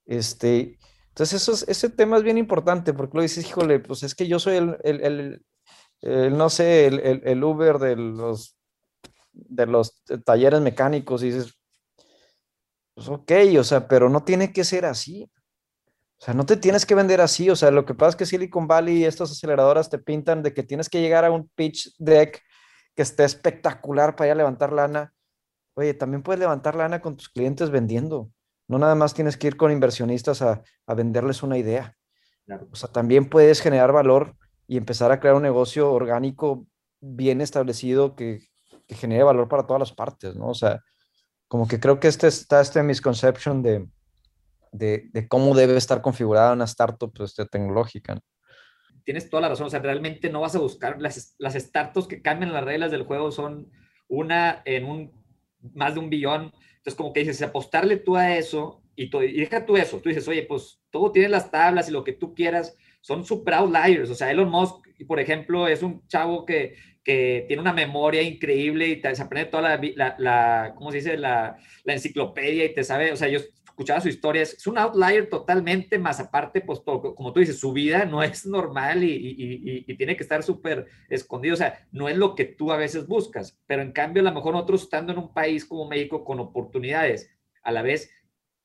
C: Este, entonces, eso ese tema es bien importante, porque lo dices, híjole, pues es que yo soy el, el, el, no sé, el, Uber de los, de los talleres mecánicos, y dices, pues ok, o sea, pero no tiene que ser así. O sea, no te tienes que vender así. O sea, lo que pasa es que Silicon Valley y estas aceleradoras te pintan de que tienes que llegar a un pitch deck que esté espectacular para ir a levantar lana. Oye, también puedes levantar lana con tus clientes vendiendo. No nada más tienes que ir con inversionistas a, a venderles una idea. O sea, también puedes generar valor y empezar a crear un negocio orgánico bien establecido que, que genere valor para todas las partes, ¿no? O sea, como que creo que este está este misconception de, de, de cómo debe estar configurada una startup este, tecnológica.
B: Tienes toda la razón, o sea, realmente no vas a buscar las, las startups que cambian las reglas del juego, son una en un más de un billón. Entonces, como que dices, apostarle tú a eso y, tú, y deja tú eso, tú dices, oye, pues todo tienes las tablas y lo que tú quieras, son super outliers. O sea, Elon Musk, por ejemplo, es un chavo que, que tiene una memoria increíble y te, se aprende toda la, la, ¿cómo se dice? La, la, enciclopedia y te sabe, o sea, yo escuchaba su historia, es, un outlier totalmente, más aparte, pues como tú dices, su vida no es normal y, y, y, tiene que estar súper escondido, o sea, no es lo que tú a veces buscas, pero en cambio, a lo mejor nosotros estando en un país como México con oportunidades, a la vez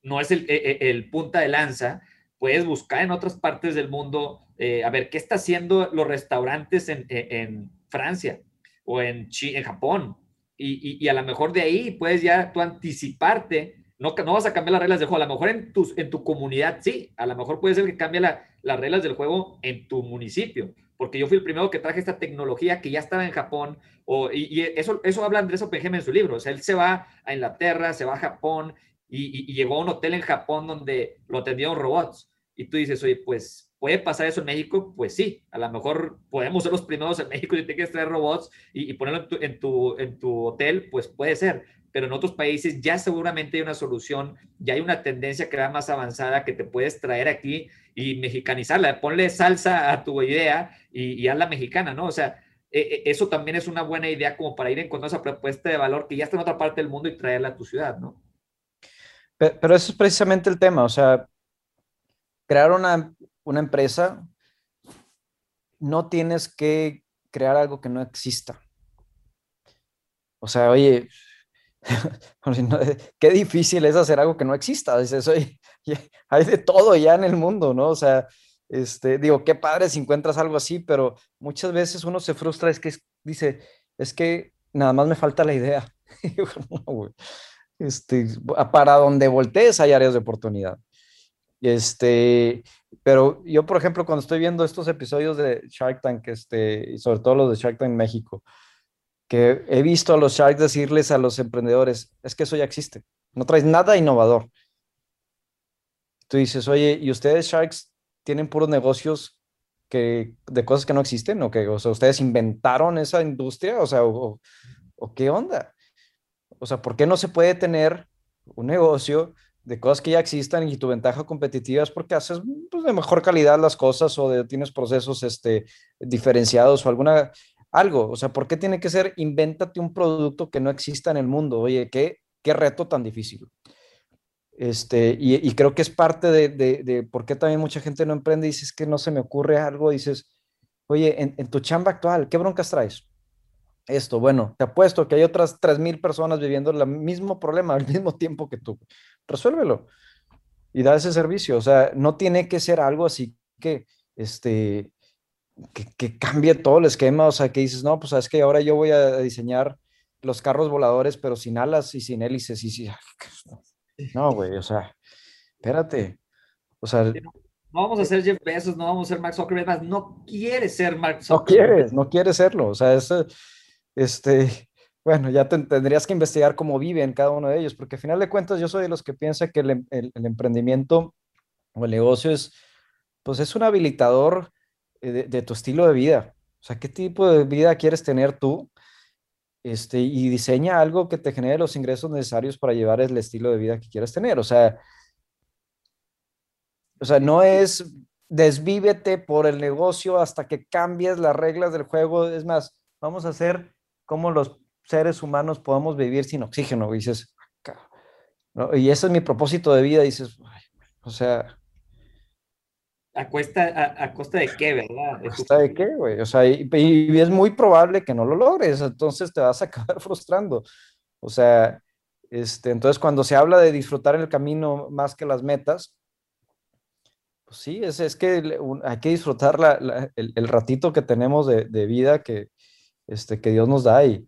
B: no es el, el, el punta de lanza, puedes buscar en otras partes del mundo, eh, a ver, ¿qué está haciendo los restaurantes en, en Francia o en, en Japón? Y, y, a lo mejor de ahí puedes ya tú anticiparte, no, no vas a cambiar las reglas del juego, a lo mejor en, tus, en tu comunidad sí, a lo mejor puede ser que cambie la, las reglas del juego en tu municipio, porque yo fui el primero que traje esta tecnología que ya estaba en Japón, o, y, eso, eso habla Andrés Oppenheimer en su libro, o sea, él se va a Inglaterra, se va a Japón, y, y, llegó a un hotel en Japón donde lo atendieron robots. Y tú dices, oye, pues puede pasar eso en México, pues sí, a lo mejor podemos ser los primeros en México si te quieres traer robots y, ponerlo en tu, en, tu, hotel, pues puede ser, pero en otros países ya seguramente hay una solución, ya hay una tendencia que va más avanzada que te puedes traer aquí y mexicanizarla, ponle salsa a tu idea y, y hazla mexicana, ¿no? O sea, e, e, eso también es una buena idea como para ir encontrando esa propuesta de valor que ya está en otra parte del mundo y traerla a tu ciudad, ¿no?
C: pero eso es precisamente el tema, o sea, crear una, una empresa, no tienes que crear algo que no exista. O sea, oye, [LAUGHS] qué difícil es hacer algo que no exista. Dices, oye, hay de todo ya en el mundo, ¿no? O sea, este, digo, qué padre si encuentras algo así, pero muchas veces uno se frustra, es que dice, es que nada más me falta la idea. [LAUGHS] este, para donde voltees hay áreas de oportunidad. Este, pero yo, por ejemplo, cuando estoy viendo estos episodios de Shark Tank, este, y sobre todo los de Shark Tank México, que he visto a los Sharks decirles a los emprendedores, es que eso ya existe, no traes nada innovador. Tú dices, oye, ¿y ustedes Sharks tienen puros negocios que, de cosas que no existen? ¿O que o sea, ustedes inventaron esa industria? O sea, o, o qué onda? O sea, ¿por qué no se puede tener un negocio de cosas que ya existan y tu ventaja competitiva es porque haces pues, de mejor calidad las cosas o de, tienes procesos este, diferenciados o alguna, algo. O sea, ¿por qué tiene que ser invéntate un producto que no exista en el mundo? Oye, qué, qué reto tan difícil. Este, y, y creo que es parte de, de, de, por qué también mucha gente no emprende dices que no se me ocurre algo, dices, oye, en, en tu chamba actual, ¿qué broncas traes? esto, bueno, te apuesto que hay otras 3.000 personas viviendo el mismo problema [LAUGHS] al mismo tiempo que tú resuélvelo y da ese servicio. O sea, no tiene que ser algo así que, este, que, cambie todo el esquema. O sea, que dices, no, pues es que ahora yo voy a diseñar los carros voladores, pero sin alas y sin hélices. Y No, güey, o sea, espérate. O sea,
B: no, vamos a ser Jeff Bezos, no vamos a ser Mark Zuckerberg, más no quiere ser Mark
C: Zuckerberg. No quieres, no quiere serlo. O sea, es, este, bueno, ya tendrías que investigar cómo viven cada uno de ellos, porque al final de cuentas yo soy de los que piensa que el, el, emprendimiento o el negocio es, pues es un habilitador eh, de, de, tu estilo de vida. O sea, ¿qué tipo de vida quieres tener tú? Este, y diseña algo que te genere los ingresos necesarios para llevar el estilo de vida que quieres tener. O sea, o sea, no es desvívete por el negocio hasta que cambies las reglas del juego. Es más, vamos a hacer como los seres humanos podamos vivir sin oxígeno. Y dices, y ese es mi propósito de vida. dices, o sea.
B: ¿A, cuesta, a, costa de qué, verdad?
C: ¿A costa de qué, güey? O sea, y, y, es muy probable que no lo logres. Entonces te vas a [LAUGHS] acabar frustrando. O sea, este, entonces cuando se habla de disfrutar el camino más que las metas, pues sí, es, es que hay que disfrutar la, el, el, ratito que tenemos de, de, vida que, este, que Dios nos da y,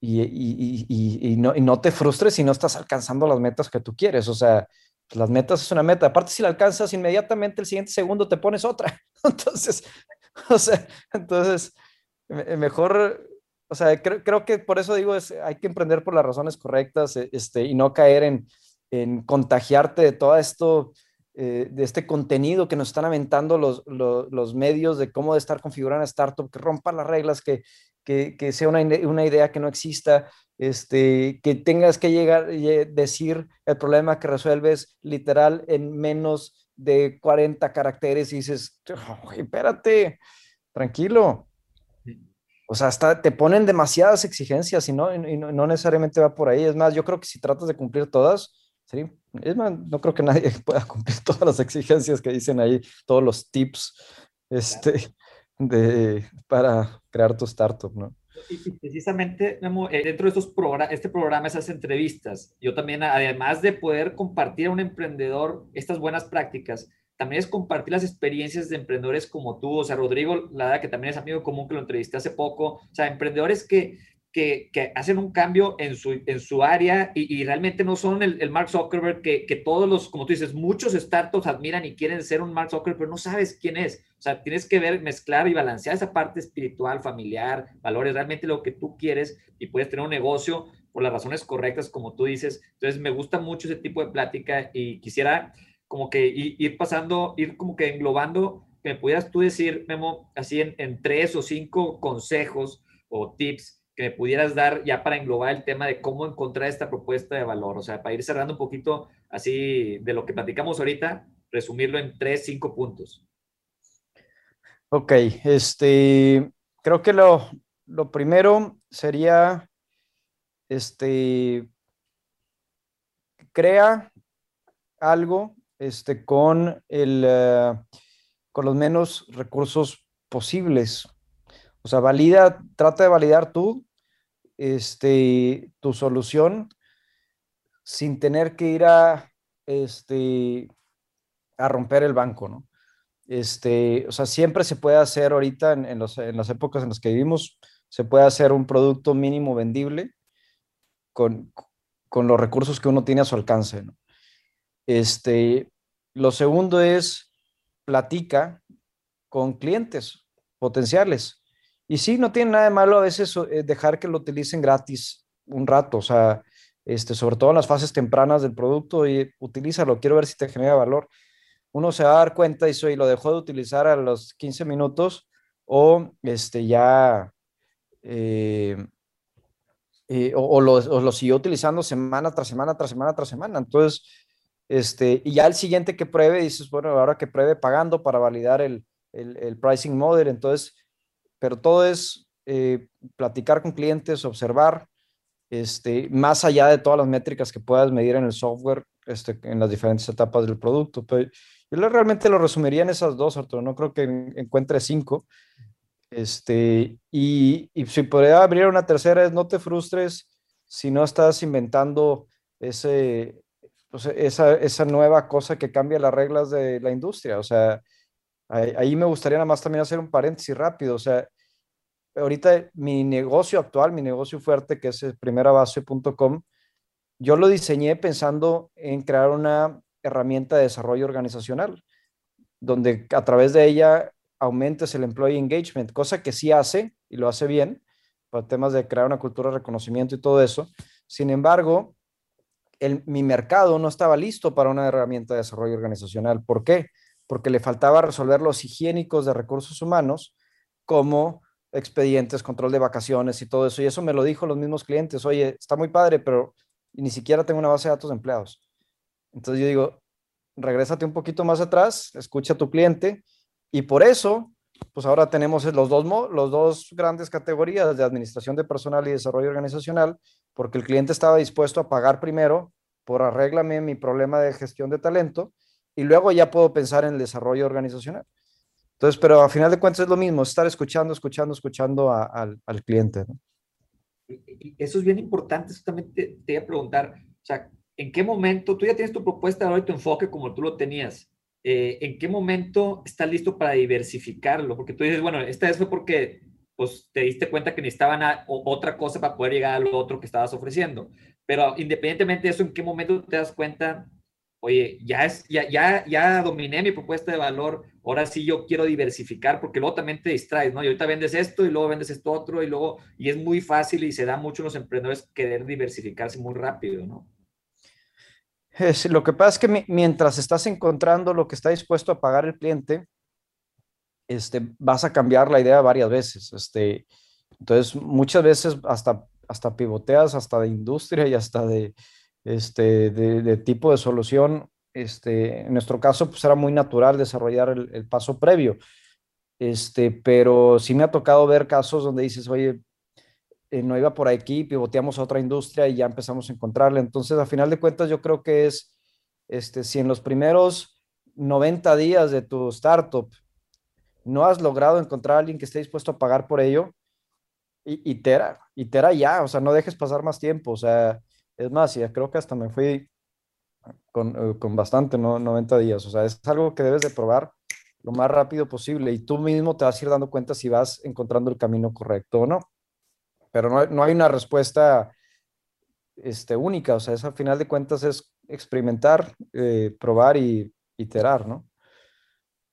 C: y, y, y, no, y no te frustres si no estás alcanzando las metas que tú quieres. O sea, las metas es una meta. Aparte, si la alcanzas inmediatamente, el siguiente segundo te pones otra. [LAUGHS] Entonces, o sea, entonces, mejor, o sea, creo, creo que por eso digo, es, hay que emprender por las razones correctas este, y no caer en, en contagiarte de todo esto eh, de este contenido que nos están aventando los, los, medios de cómo de estar configurando una startup, que rompa las reglas, que, que, que sea una, una, idea que no exista, este, que tengas que llegar y decir el problema que resuelves literal en menos de 40 caracteres y dices, espérate, tranquilo. O sea, hasta te ponen demasiadas exigencias y no, y no, no necesariamente va por ahí. Es más, yo creo que si tratas de cumplir todas, ¿sí? Es más, no creo que nadie [LAUGHS] pueda cumplir todas las exigencias que dicen ahí, todos los tips este, de, para crear tu startup, ¿no?
B: Y, precisamente, eh, dentro de estos programas, este programa, esas entrevistas, yo también, además de poder compartir a un emprendedor estas buenas prácticas, también es compartir las experiencias de emprendedores como tú, o sea, Rodrigo, la verdad que también es amigo común que lo entrevisté hace poco, o sea, emprendedores que, que, hacen un cambio en su, en su área y, realmente no son el, Mark Zuckerberg que, que, todos los, como tú dices, muchos startups admiran y quieren ser un Mark Zuckerberg, pero no sabes quién es. O sea, tienes que ver, mezclar y balancear esa parte espiritual, familiar, valores, realmente lo que tú quieres y puedes tener un negocio por las razones correctas, como tú dices. Entonces, me gusta mucho ese tipo de plática y quisiera como que ir, pasando, ir como que englobando, que me pudieras tú decir, Memo, así en, en tres o cinco consejos o tips que me pudieras dar ya para englobar el tema de cómo encontrar esta propuesta de valor, o sea, para ir cerrando un poquito así de lo que platicamos ahorita, resumirlo en tres, cinco puntos.
C: Ok, este, creo que lo, lo primero sería, este, crea algo, este, con el, uh, con los menos recursos posibles. O sea, valida, trata de validar tú este, tu solución sin tener que ir a, este, a romper el banco, ¿no? Este, o sea, siempre se puede hacer ahorita en, en, los, en las épocas en las que vivimos, se puede hacer un producto mínimo vendible con, con los recursos que uno tiene a su alcance. Este, lo segundo es platica con clientes potenciales. Y sí, no tiene nada de malo a veces eh, dejar que lo utilicen gratis un rato, o sea, este, sobre todo en las fases tempranas del producto y utilízalo, quiero ver si te genera valor. Uno se va a dar cuenta y soy, lo dejó de utilizar a los 15 minutos o este, ya, eh, eh, o, lo, o, lo, siguió utilizando semana tras semana, tras semana, tras semana. Entonces, este, y ya el siguiente que pruebe, dices, bueno, ahora que pruebe pagando para validar el, el, el pricing model, entonces pero todo es eh, platicar con clientes, observar, este, más allá de todas las métricas que puedas medir en el software, este, en las diferentes etapas del producto. Pero yo realmente lo resumiría en esas dos, Arturo. No creo que encuentre cinco. Este, y, y si podría abrir una tercera es no te frustres si no estás inventando ese, pues, esa, esa nueva cosa que cambia las reglas de la industria. O sea, Ahí, me gustaría nada más también hacer un paréntesis rápido. O sea, ahorita mi negocio actual, mi negocio fuerte, que es primerabase.com, yo lo diseñé pensando en crear una herramienta de desarrollo organizacional, donde a través de ella aumentes el employee engagement, cosa que sí hace y lo hace bien, para temas de crear una cultura de reconocimiento y todo eso. Sin embargo, el, mi mercado no estaba listo para una herramienta de desarrollo organizacional. ¿Por qué? Porque le faltaba resolver los higiénicos de recursos humanos como expedientes, control de vacaciones y todo eso. Y eso me lo dijo los mismos clientes. Oye, está muy padre, pero ni siquiera tengo una base de datos de empleados. Entonces yo digo, regrésate un poquito más atrás, escucha a tu cliente y por eso, pues ahora tenemos los dos, los dos grandes categorías de administración de personal y desarrollo organizacional, porque el cliente estaba dispuesto a pagar primero por arréglame mi problema de gestión de talento y luego ya puedo pensar en el desarrollo organizacional. Entonces, pero a final de cuentas es lo mismo, estar escuchando, escuchando, escuchando al, al, cliente.
B: Eso es bien importante, eso también te, te iba a preguntar, o sea, ¿en qué momento, tú ya tienes tu propuesta ahora tu enfoque como tú lo tenías, eh, ¿en qué momento estás listo para diversificarlo? Porque tú dices, bueno, esta vez fue porque pues, te diste cuenta que necesitaban otra cosa para poder llegar a lo otro que estabas ofreciendo. Pero independientemente de eso, ¿en qué momento te das cuenta, oye, ya, es, ya, ya, ya dominé mi propuesta de valor, ahora sí yo quiero diversificar, porque luego también te distraes, ¿no? Y ahorita vendes esto y luego vendes esto otro y luego, y es muy fácil y se da mucho en los emprendedores querer diversificarse muy rápido, ¿no?
C: Lo que pasa es que mientras estás encontrando lo que está dispuesto a pagar el cliente, este, vas a cambiar la idea varias veces. Este, entonces, muchas veces hasta, hasta pivoteas, hasta de industria y hasta de, este, de, tipo de solución. Este, en nuestro caso, pues era muy natural desarrollar el, el paso previo. Este, pero sí me ha tocado ver casos donde dices, oye, eh, no iba por aquí, pivoteamos a otra industria y ya empezamos a encontrarle. Entonces, a final de cuentas, yo creo que es, este, si en los primeros 90 días de tu startup no has logrado encontrar a alguien que esté dispuesto a pagar por ello, itera, itera ya, o sea, no dejes pasar más tiempo, o sea, es más, ya creo que hasta me fui con, eh, con bastante, ¿no? 90 días, o sea, es algo que debes de probar lo más rápido posible y tú mismo te vas a ir dando cuenta si vas encontrando el camino correcto o no pero no, no, hay una respuesta este, única, o sea, es al final de cuentas es experimentar, eh, probar y iterar, ¿no?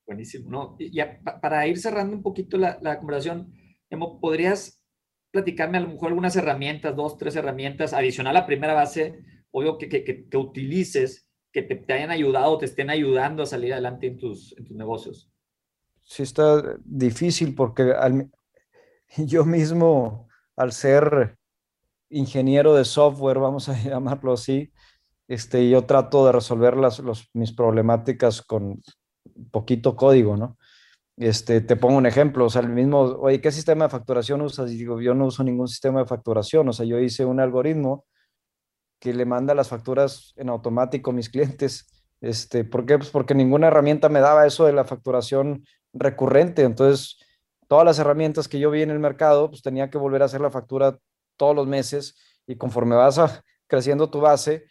B: Buenísimo, ¿no? Ya para ir cerrando un poquito la, la conversación, ¿podrías platicarme a lo mejor algunas herramientas, dos, tres herramientas adicional a la primera base, obvio que, que, que, utilices, que te, te, hayan ayudado, te estén ayudando a salir adelante en tus, en tus negocios?
C: Sí, está difícil porque al, [LAUGHS] yo mismo al ser ingeniero de software, vamos a [LAUGHS] llamarlo así, este, yo trato de resolver las, mis problemáticas con poquito código, ¿no? Este, te pongo un ejemplo, o sea, el mismo, oye, ¿qué sistema de facturación usas? Y digo, yo no uso ningún sistema de facturación, o sea, yo hice un algoritmo que le manda las facturas en automático a mis clientes. Este, ¿Por qué? Pues porque ninguna herramienta me daba eso de la facturación recurrente. Entonces, todas las herramientas que yo vi en el mercado, pues tenía que volver a hacer la factura todos los meses y conforme vas [LAUGHS] creciendo tu base,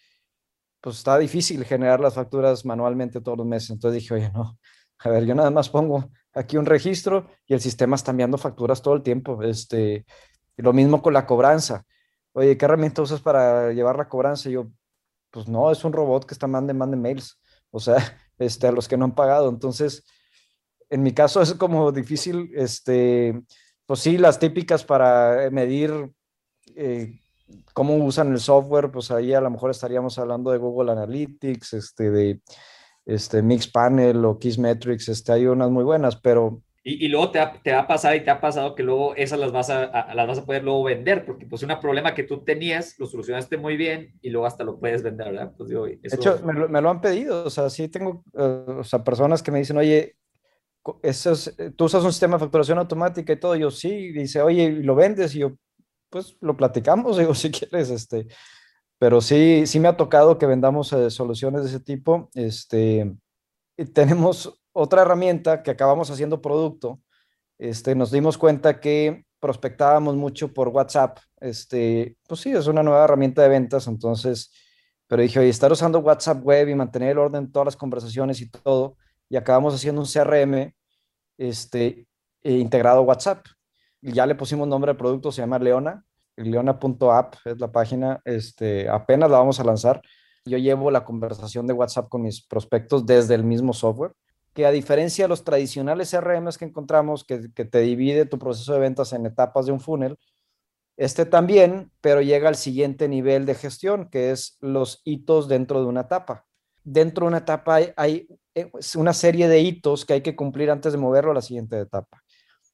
C: pues está difícil generar las facturas manualmente todos los meses. Entonces dije, oye, no, a ver, yo nada más pongo aquí un registro y el sistema está enviando facturas todo el tiempo. Este, lo mismo con la cobranza. Oye, ¿qué herramienta usas para llevar la cobranza? Y yo, pues no, es un robot que está mande, mande mails. O sea, [LAUGHS] este, a los que no han pagado. Entonces, en mi caso es como difícil, este, pues sí, las típicas para medir eh, cómo usan el software, pues ahí a lo mejor estaríamos hablando de Google Analytics, este, de este, Mixpanel o Kissmetrics, este, hay unas muy buenas, pero...
B: Y, y luego te, te, va a pasar y te ha pasado que luego esas las vas a, las vas a poder luego vender, porque pues un problema que tú tenías, lo solucionaste muy bien y luego hasta lo puedes vender, ¿verdad? Pues, digo,
C: De hecho, me lo, me lo, han pedido, o sea, sí tengo, uh, o sea, personas que me dicen, oye, eso eh, tú usas un sistema de facturación automática y todo, yo sí, dice, oye, ¿lo vendes? Y yo, pues lo platicamos, [LAUGHS] digo, si quieres, este, pero sí, sí me ha tocado que vendamos eh, soluciones de ese tipo, este, y tenemos otra herramienta que acabamos haciendo producto, este, nos dimos cuenta que prospectábamos mucho por WhatsApp, este, pues sí, es una nueva herramienta de ventas, entonces, pero dije, oye, estar usando WhatsApp web y mantener el orden en todas las conversaciones y todo, y acabamos haciendo un CRM este, eh, integrado a WhatsApp. Ya le pusimos nombre al producto, se llama Leona, leona.app es la página, este, apenas la vamos a lanzar. Yo llevo la conversación de WhatsApp con mis prospectos desde el mismo software, que a diferencia de los tradicionales CRMs que encontramos, que, que te divide tu proceso de ventas en etapas de un funnel, Este también, pero llega al siguiente nivel de gestión, que es los hitos dentro de una etapa. Dentro de una etapa hay, una serie de hitos que hay que cumplir antes de moverlo a la siguiente etapa.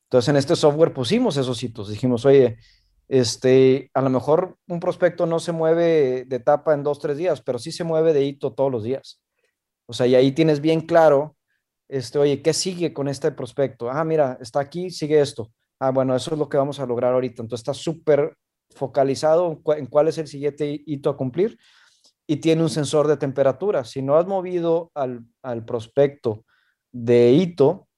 C: Entonces, en este software pusimos esos hitos. Dijimos, oye, este, a lo mejor un prospecto no se mueve de etapa en dos, tres días, pero sí se mueve de hito todos los días. O sea, y ahí tienes bien claro, este, oye, ¿qué sigue con este prospecto? Ah, mira, está aquí, sigue esto. Ah, bueno, eso es lo que vamos a lograr ahorita. Entonces está súper focalizado en, cuál es el siguiente hito a cumplir y tiene un sensor de temperatura. Si no has movido al, prospecto de hito,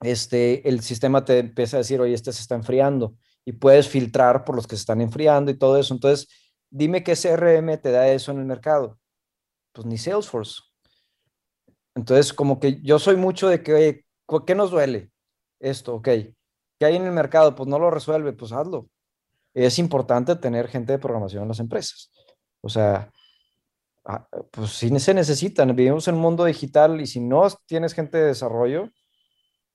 C: este, el sistema te empieza a decir, oye, este se está enfriando y puedes filtrar por los que se están enfriando y todo eso. Entonces, dime qué CRM te da eso en el mercado. Pues ni Salesforce. Entonces, como que yo soy mucho de que, oye, ¿qué nos duele? Esto, ok. ¿Qué hay en el mercado? Pues no lo resuelve, pues hazlo. Es importante tener gente de programación en las empresas. O sea, pues sí se necesitan. Vivimos en un mundo digital y si no tienes gente de desarrollo,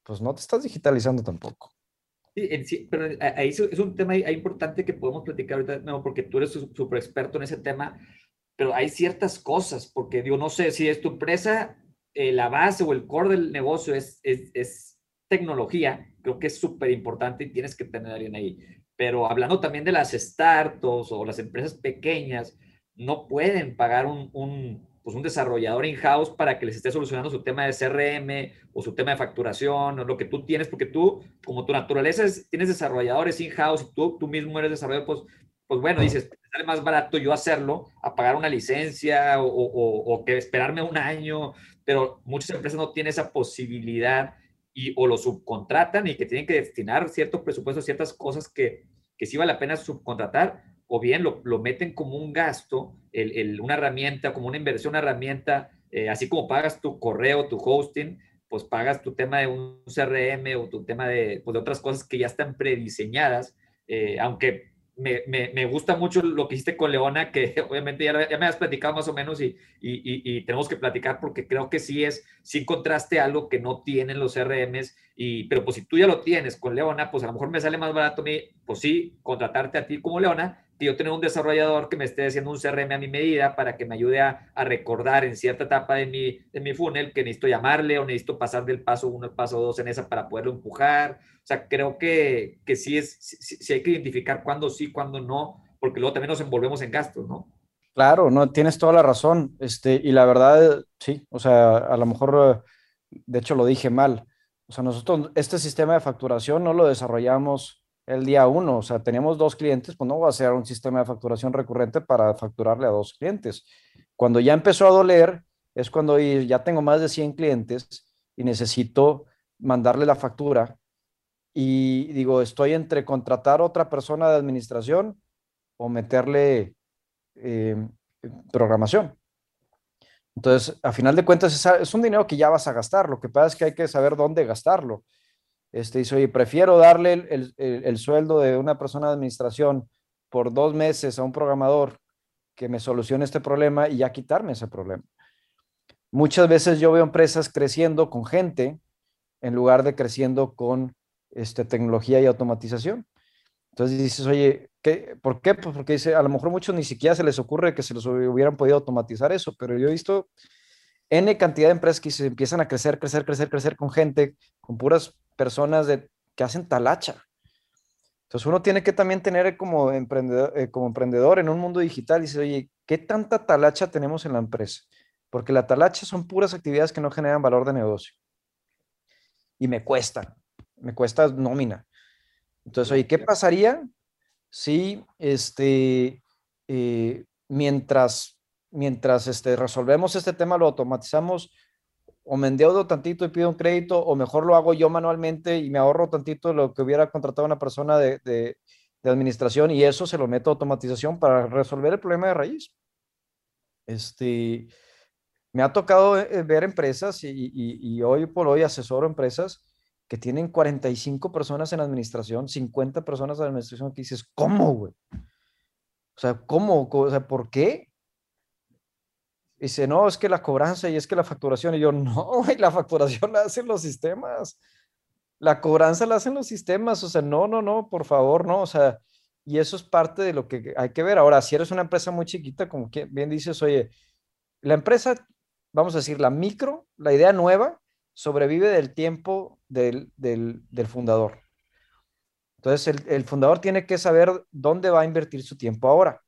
C: pues no te estás digitalizando tampoco.
B: Sí, pero ahí es un tema importante que podemos platicar ahorita, no, porque tú eres súper experto en ese tema, pero hay ciertas cosas, porque digo, no sé, si es tu empresa, eh, la base o el core del negocio es, es, es tecnología, creo que es súper importante y tienes que tener a alguien ahí. Pero hablando también de las startups o las empresas pequeñas, no pueden pagar un, un, pues un desarrollador in-house para que les esté solucionando su tema de CRM o su tema de facturación o lo que tú tienes, porque tú, como tu naturaleza es, tienes desarrolladores in-house y tú, tú mismo eres desarrollador, pues, pues bueno, dices, sale más barato yo hacerlo a pagar una licencia o, o, que esperarme un año, pero muchas empresas no tienen esa posibilidad y o lo subcontratan y que tienen que destinar ciertos presupuestos, ciertas cosas que, que sí vale la pena subcontratar, o bien lo, lo meten como un gasto, el, el, una herramienta, como una inversión, una herramienta, eh, así como pagas tu correo, tu hosting, pues pagas tu tema de un CRM o tu tema de, pues de otras cosas que ya están prediseñadas, eh, aunque me, me, me, gusta mucho lo que hiciste con Leona, que [LAUGHS] obviamente ya, ya me has platicado más o menos y, y, y, tenemos que platicar porque creo que sí es, sí encontraste algo que no tienen los CRMs, y, pero pues si tú ya lo tienes con Leona, pues a lo mejor me sale más barato a mí, pues sí, contratarte a ti como Leona yo tener un desarrollador que me esté haciendo un CRM a mi medida para que me ayude a, recordar en cierta etapa de mi, de mi funnel que necesito llamarle o necesito pasar del paso 1 al paso 2 en esa para poderlo empujar. O sea, creo que, que sí, es, sí, hay que identificar cuándo sí, cuándo no, porque luego también nos envolvemos en gastos, ¿no?
C: Claro, no, tienes toda la razón. Este, y la verdad, sí, o sea, a lo mejor, de hecho lo dije mal. O sea, nosotros este sistema de facturación no lo desarrollamos el día uno. O sea, tenemos dos clientes, pues no voy a hacer un sistema de facturación recurrente para facturarle a dos clientes. Cuando ya empezó a doler, es cuando ya tengo más de 100 clientes y necesito mandarle la factura. Y digo, estoy entre contratar otra persona de administración o meterle eh, programación. Entonces, a final de cuentas, es un dinero que ya vas a gastar. Lo que pasa es que hay que saber dónde gastarlo. Este, dice, oye, prefiero darle el, el, el, sueldo de una persona de administración por dos meses a un programador que me solucione este problema y ya quitarme ese problema. Muchas veces yo veo empresas creciendo con gente en lugar de creciendo con este, tecnología y automatización. Entonces dices, oye, ¿qué, ¿por qué? Pues porque dice, a lo mejor muchos ni siquiera se les ocurre que se les hubieran podido automatizar eso, pero yo he visto N cantidad de empresas que se empiezan a crecer, crecer, crecer, crecer con gente, con puras personas de, que hacen talacha. Entonces uno tiene que también tener como emprendedor, eh, como emprendedor en un mundo digital y dice, oye, ¿qué tanta talacha tenemos en la empresa? Porque la talacha son puras actividades que no generan valor de negocio. Y me cuesta, me cuesta nómina. Entonces, oye, ¿qué pasaría si este, eh, mientras, mientras este, resolvemos este tema, lo automatizamos, o me endeudo tantito y pido un crédito, o mejor lo hago yo manualmente y me ahorro tantito lo que hubiera contratado una persona de, de, administración y eso se lo meto a automatización para resolver el problema de raíz. Este, me ha tocado eh, ver empresas y, y, y, hoy por hoy asesoro empresas que tienen 45 personas en administración, 50 personas en administración, que dices, ¿cómo, güey? O sea, ¿cómo? O sea, ¿por qué? Dice, no, es que la cobranza y es que la facturación. Y yo, [LAUGHS] no, la facturación la hacen los sistemas. La cobranza la hacen los sistemas. O sea, no, no, no, por favor, no. O sea, y eso es parte de lo que hay que ver. Ahora, si eres una empresa muy chiquita, como bien dices, oye, la empresa, vamos a decir, la micro, la idea nueva, sobrevive del tiempo del, fundador. Entonces, el, fundador tiene que saber dónde va a invertir su tiempo ahora.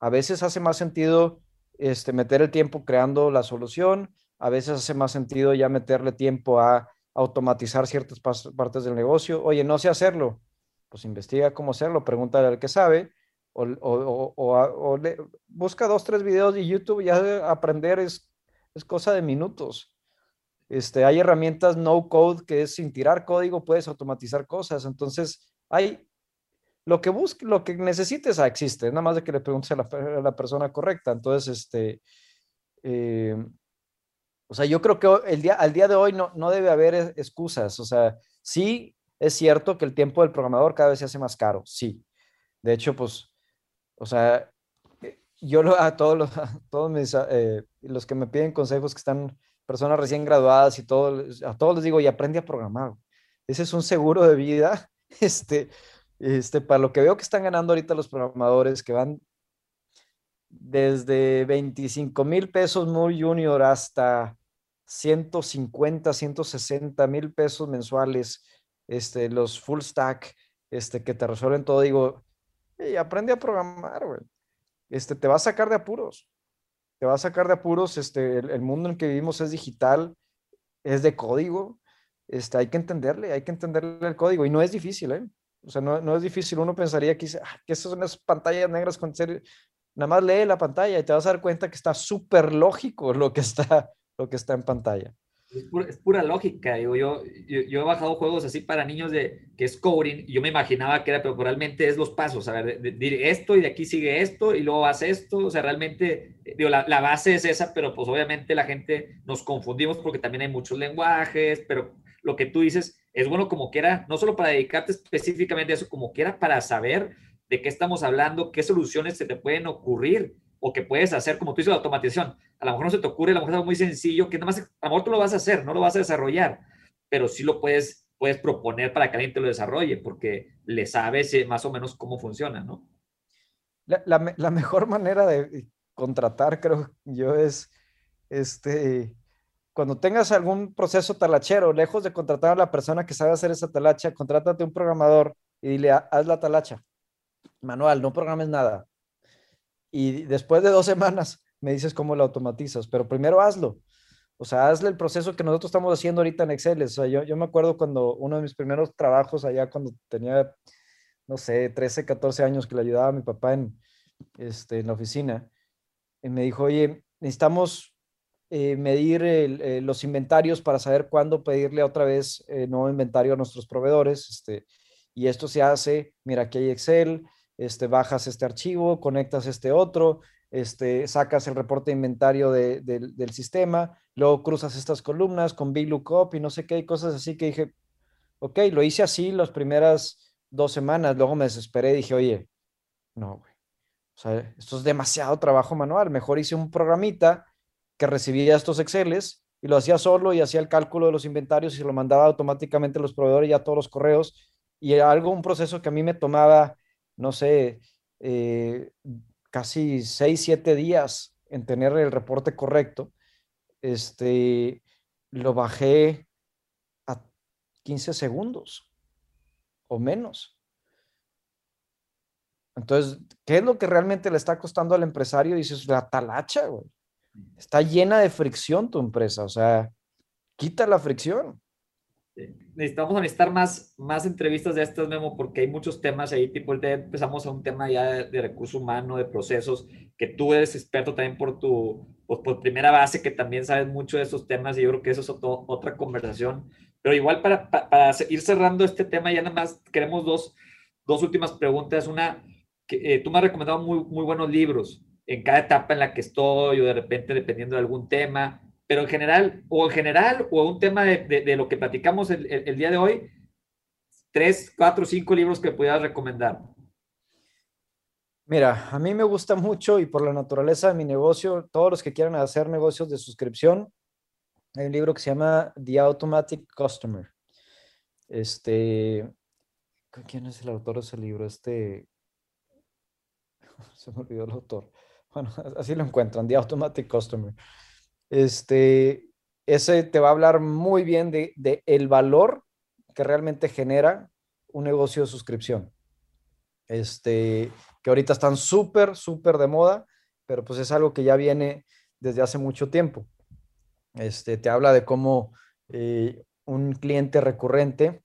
C: A veces hace más sentido este, meter el tiempo creando la solución, a veces hace más sentido ya meterle tiempo a automatizar ciertas partes del negocio. Oye, no sé hacerlo, pues investiga cómo hacerlo, pregúntale al que sabe, o, o, busca dos, tres videos de YouTube, ya aprender es, es cosa de minutos. Este, hay herramientas no code que es sin tirar código, puedes automatizar cosas. Entonces, hay lo que busques, lo que necesites, ah, existe, nada más de que le preguntes a la, persona correcta. Entonces, este, eh, o sea, yo creo que el día, al día de hoy no, no debe haber e, excusas. O sea, sí es cierto que el tiempo del programador cada vez se hace más caro, sí. De hecho, pues, o sea, eh, yo a todos los, todos mis, eh, los que me piden consejos que están personas recién graduadas y todo, a todos les digo, y aprende a programar. Ese es un seguro de vida, [LAUGHS] este, este, para lo que veo que están ganando ahorita los programadores, que van desde 25 mil pesos muy junior hasta 150, 160 mil pesos mensuales este, los full stack, este, que te resuelven todo, digo, aprende a programar, güey. Este, te va a sacar de apuros. Te va a sacar de apuros, este, el, mundo en el que vivimos es digital, es de código, este, hay que entenderle, hay que entenderle el código y no es difícil, ¿eh? O sea, no, no es difícil. Uno pensaría que, ah, que esas son unas pantallas negras con ser... Nada más lee la pantalla y te vas a dar cuenta que está súper lógico lo que está, lo que está en pantalla.
B: Es pura, lógica. Digo, yo, yo, he bajado juegos así para niños de que es coding y yo me imaginaba que era, pero realmente es los pasos. A ver, de, esto y de aquí sigue esto y luego hace esto. O sea, realmente, digo, la, la, base es esa, pero pues obviamente la gente nos confundimos porque también hay muchos lenguajes, pero lo que tú dices es bueno como quiera, no solo para dedicarte específicamente a eso, como quiera para saber de qué estamos hablando, qué soluciones se te pueden ocurrir o que puedes hacer, como tú dices, la automatización. A lo mejor no se te ocurre, a lo mejor es algo muy sencillo, que nada más, a lo mejor tú lo vas a hacer, no lo vas a desarrollar, pero sí lo puedes, puedes proponer para que alguien te lo desarrolle, porque le sabes eh, más o menos cómo funciona, ¿no?
C: La, la, mejor manera de contratar, creo yo, es este, cuando tengas algún proceso talachero, lejos de contratar a la persona que sabe hacer esa talacha, contrátate un programador y dile, haz la talacha. Manual, no programes nada y después de dos [LAUGHS] semanas me dices cómo lo automatizas, pero primero hazlo. O sea, hazle el proceso que nosotros estamos haciendo ahorita en Excel. O sea, yo, yo me acuerdo cuando uno de mis primeros trabajos allá, cuando tenía, no sé, 13, 14 años, que le ayudaba a mi papá en, este, en la oficina, y me dijo, oye, necesitamos eh, medir eh, los inventarios para saber cuándo pedirle otra vez eh, nuevo inventario a nuestros proveedores. Este, y esto se hace, mira, aquí hay Excel, este, bajas este archivo, conectas este otro, este, sacas el reporte de inventario del sistema, luego cruzas estas columnas con VLOOKUP y no sé qué, hay cosas así que dije, ok, lo hice así las primeras dos semanas, luego me desesperé y dije, oye, no, o sea, esto es demasiado trabajo manual, mejor hice un programita que recibía estos Exceles y lo hacía solo y hacía el cálculo de los inventarios y lo mandaba automáticamente a los proveedores y a todos los correos y algo, un proceso que a mí me tomaba no sé, eh, casi seis, siete días en tener el reporte correcto, este, lo bajé a 15 segundos o menos. Entonces, ¿qué es lo que realmente le está costando al empresario? Dices, la talacha, güey. Está llena de fricción tu empresa, o sea, quita la fricción
B: necesitamos necesitar más, más entrevistas de estas, Memo, porque hay muchos temas ahí, tipo empezamos a un tema ya de, de recurso humano, de procesos, que tú eres experto también por tu pues, por primera base, que también sabes mucho de esos temas, y yo creo que eso es otra conversación. Pero igual para, para, ir cerrando este tema, ya nada más queremos dos, dos últimas preguntas. Una, que eh, tú me has recomendado muy, muy buenos libros en cada etapa en la que estoy, o de repente dependiendo de algún tema pero en general, o en general, o un tema de, lo que platicamos el, día de hoy, tres, cuatro, cinco libros que pudieras recomendar.
C: Mira, a mí me gusta mucho y por la naturaleza de mi negocio, todos los que quieran hacer negocios de suscripción, hay un libro que se llama The Automatic Customer. Este, ¿quién es el autor de ese libro? Este, [LAUGHS] se me olvidó el autor. Bueno, [LAUGHS] así lo encuentran, The Automatic Customer. Este, ese te va a hablar muy bien de, de el valor que realmente genera un negocio de suscripción. Este, que ahorita están súper, súper de moda, pero pues es algo que ya viene desde hace mucho tiempo. Este, te habla de cómo eh, un cliente recurrente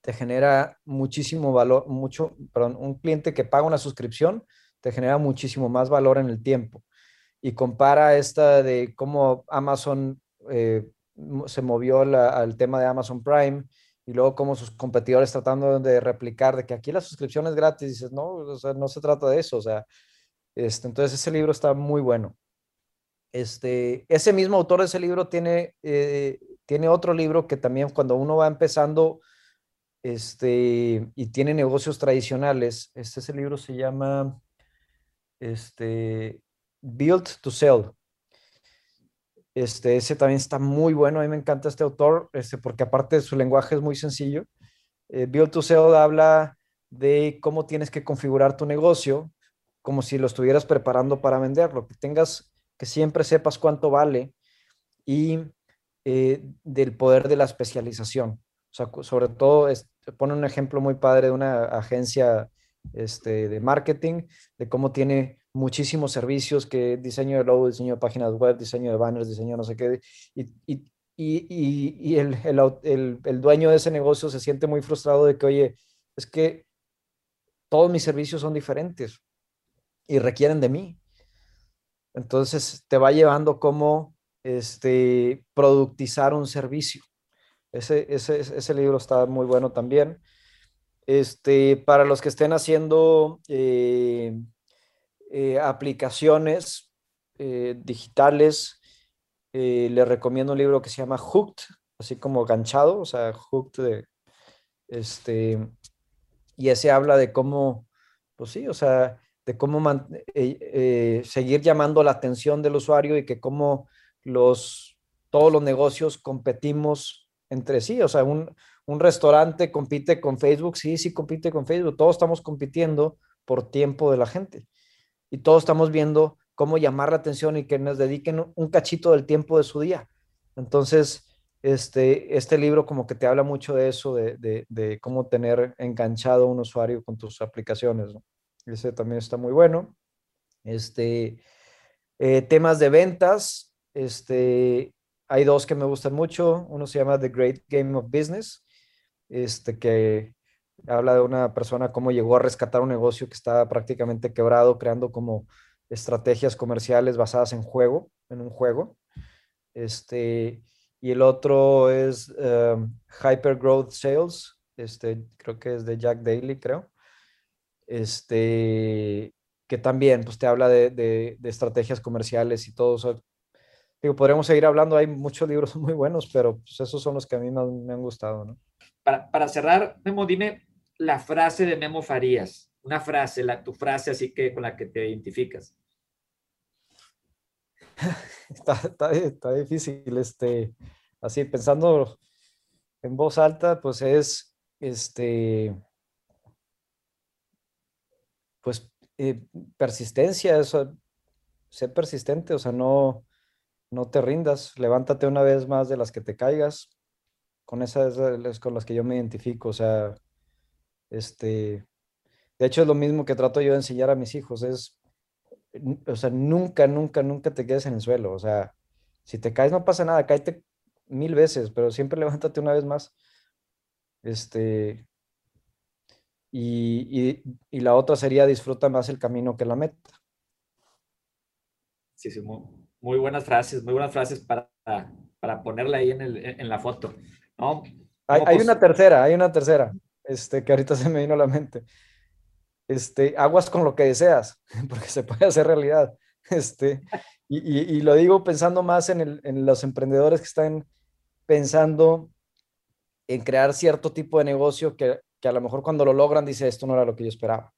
C: te genera muchísimo valor, mucho, perdón, un cliente que paga una suscripción te genera muchísimo más valor en el tiempo. Y compara esta de cómo Amazon eh, se movió al tema de Amazon Prime y luego cómo sus competidores tratando de replicar de que aquí la suscripción es gratis, dices, no, no se trata de eso, o sea, este, entonces ese libro está muy bueno. Este, ese mismo autor de ese libro tiene, eh, tiene otro libro que también cuando uno va empezando este, y tiene negocios tradicionales, este ese libro se llama este, Build to Sell. Este, ese también está muy bueno, a mí me encanta este autor, este, porque aparte su lenguaje es muy sencillo. Eh, Build to Sell habla de cómo tienes que configurar tu negocio como si lo estuvieras preparando para venderlo, que tengas, que siempre sepas cuánto vale y eh, del poder de la especialización. O sea, sobre todo, pone un ejemplo muy padre de una agencia este, de marketing, de cómo tiene muchísimos servicios, que diseño de logo, diseño de páginas web, diseño de banners, diseño no sé qué, y, y, y, y el, el, el, dueño de ese negocio se siente muy frustrado de que, oye, es que todos mis servicios son diferentes y requieren de mí. Entonces te va llevando cómo este, productizar un servicio. Ese, ese, ese libro está muy bueno también. Este, para los que estén haciendo eh, eh, aplicaciones eh, digitales, les recomiendo un libro que se llama Hooked, así como ganchado, o sea, Hooked de, este, y ese habla de cómo, pues sí, o sea, de cómo seguir llamando la atención del usuario y que cómo los, todos los negocios competimos entre sí, o sea, un, un restaurante compite con Facebook, sí, sí compite con Facebook, todos estamos compitiendo por tiempo de la gente y todos estamos viendo cómo llamar la atención y que nos dediquen un cachito del tiempo de su día. Entonces, este, este libro como que te habla mucho de eso, de, cómo tener enganchado a un usuario con tus aplicaciones. Ese también está muy bueno. Este, eh, temas de ventas, este, hay dos que me gustan mucho. Uno se llama The Great Game of Business este, que habla de una persona cómo llegó a rescatar un negocio que estaba prácticamente quebrado, creando como estrategias comerciales basadas en juego, en un juego. Este, y el otro es um, Hyper Growth Sales, este, creo que es de Jack Daly, creo. Este, que también pues, te habla de, de, estrategias comerciales y todo eso. Digo, podríamos seguir hablando, hay muchos libros [LAUGHS] muy buenos, pero pues, esos son los que a mí me, me han gustado, ¿no?
B: Para, cerrar, Memo, dime la frase de Memo Farías, una frase, la, tu frase así que con la que te identificas. [LAUGHS]
C: Está, difícil, este, así pensando en voz alta, pues es, este, pues eh, persistencia, eso, ser persistente, o sea, no, no te rindas, levántate una vez más de las que te caigas, con esas es con las que yo me identifico, o sea, este, de hecho es lo mismo que trato yo de enseñar a mis hijos, es, o sea, nunca, nunca, nunca te quedes en el suelo, o sea, si te caes no pasa nada, cáete mil veces, pero siempre [LAUGHS] levántate una vez más, este, y, y, la otra sería disfruta más el camino que la meta.
B: Sí, sí, muy, buenas frases, muy buenas frases para, para ponerla ahí en, el, en la foto.
C: Hay, hay, una tercera, hay una tercera, este, que ahorita [LAUGHS] se me vino a la mente. Este, aguas con lo que deseas, [LAUGHS] porque se puede hacer realidad. [LAUGHS] Este, y, y, lo digo pensando más en, el, en, los emprendedores que están pensando en crear cierto tipo de negocio que, que, a lo mejor cuando lo logran dice esto no era lo que yo esperaba.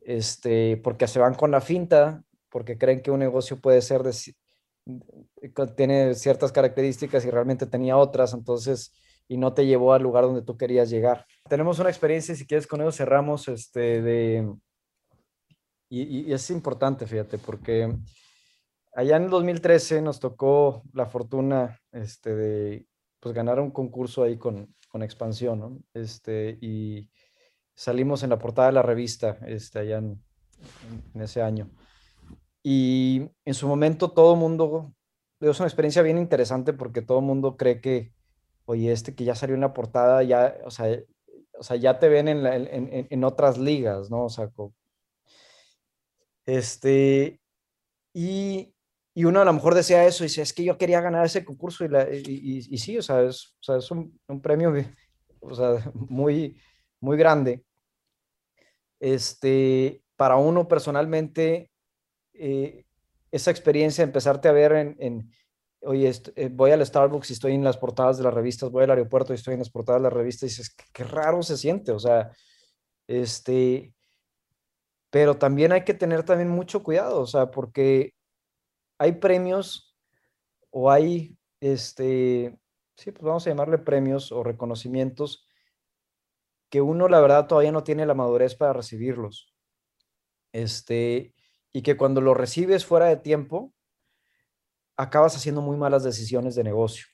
C: Este, porque se van con la finta, porque creen que un negocio puede ser de, tiene ciertas características y realmente tenía otras, entonces, y no te llevó al lugar donde tú querías llegar. Tenemos una experiencia, si quieres con eso cerramos, este, de, y, es importante, fíjate, porque allá en el 2013 nos tocó la fortuna este, de pues, ganar un concurso ahí con, con Expansión, ¿no? Este, y salimos en la portada de la revista este, allá en, en ese año. Y en su momento todo el mundo, es una experiencia bien interesante porque todo el mundo cree que, oye, este que ya salió en la portada, ya, o sea, o sea ya te ven en, en, en, otras ligas, ¿no? O sea, este, y, y, uno a lo mejor decía eso y dice, es que yo quería ganar ese concurso y, la, y, y, sí, o sea, es, o sea, es un, un, premio o sea, [LAUGHS] muy, muy grande. Este, para uno personalmente, eh, esa experiencia, empezarte a ver en, en oye, eh, voy al Starbucks y estoy en las portadas de las revistas, voy al aeropuerto y estoy en las portadas de las revistas y dices, qué, raro se siente, o sea, este, pero también hay que tener también mucho cuidado, o sea, porque hay premios o hay, este, sí, pues vamos a llamarle premios o reconocimientos que uno, la verdad, todavía no tiene la madurez para recibirlos. Este, y que cuando lo recibes fuera de tiempo, acabas haciendo muy malas decisiones de negocio.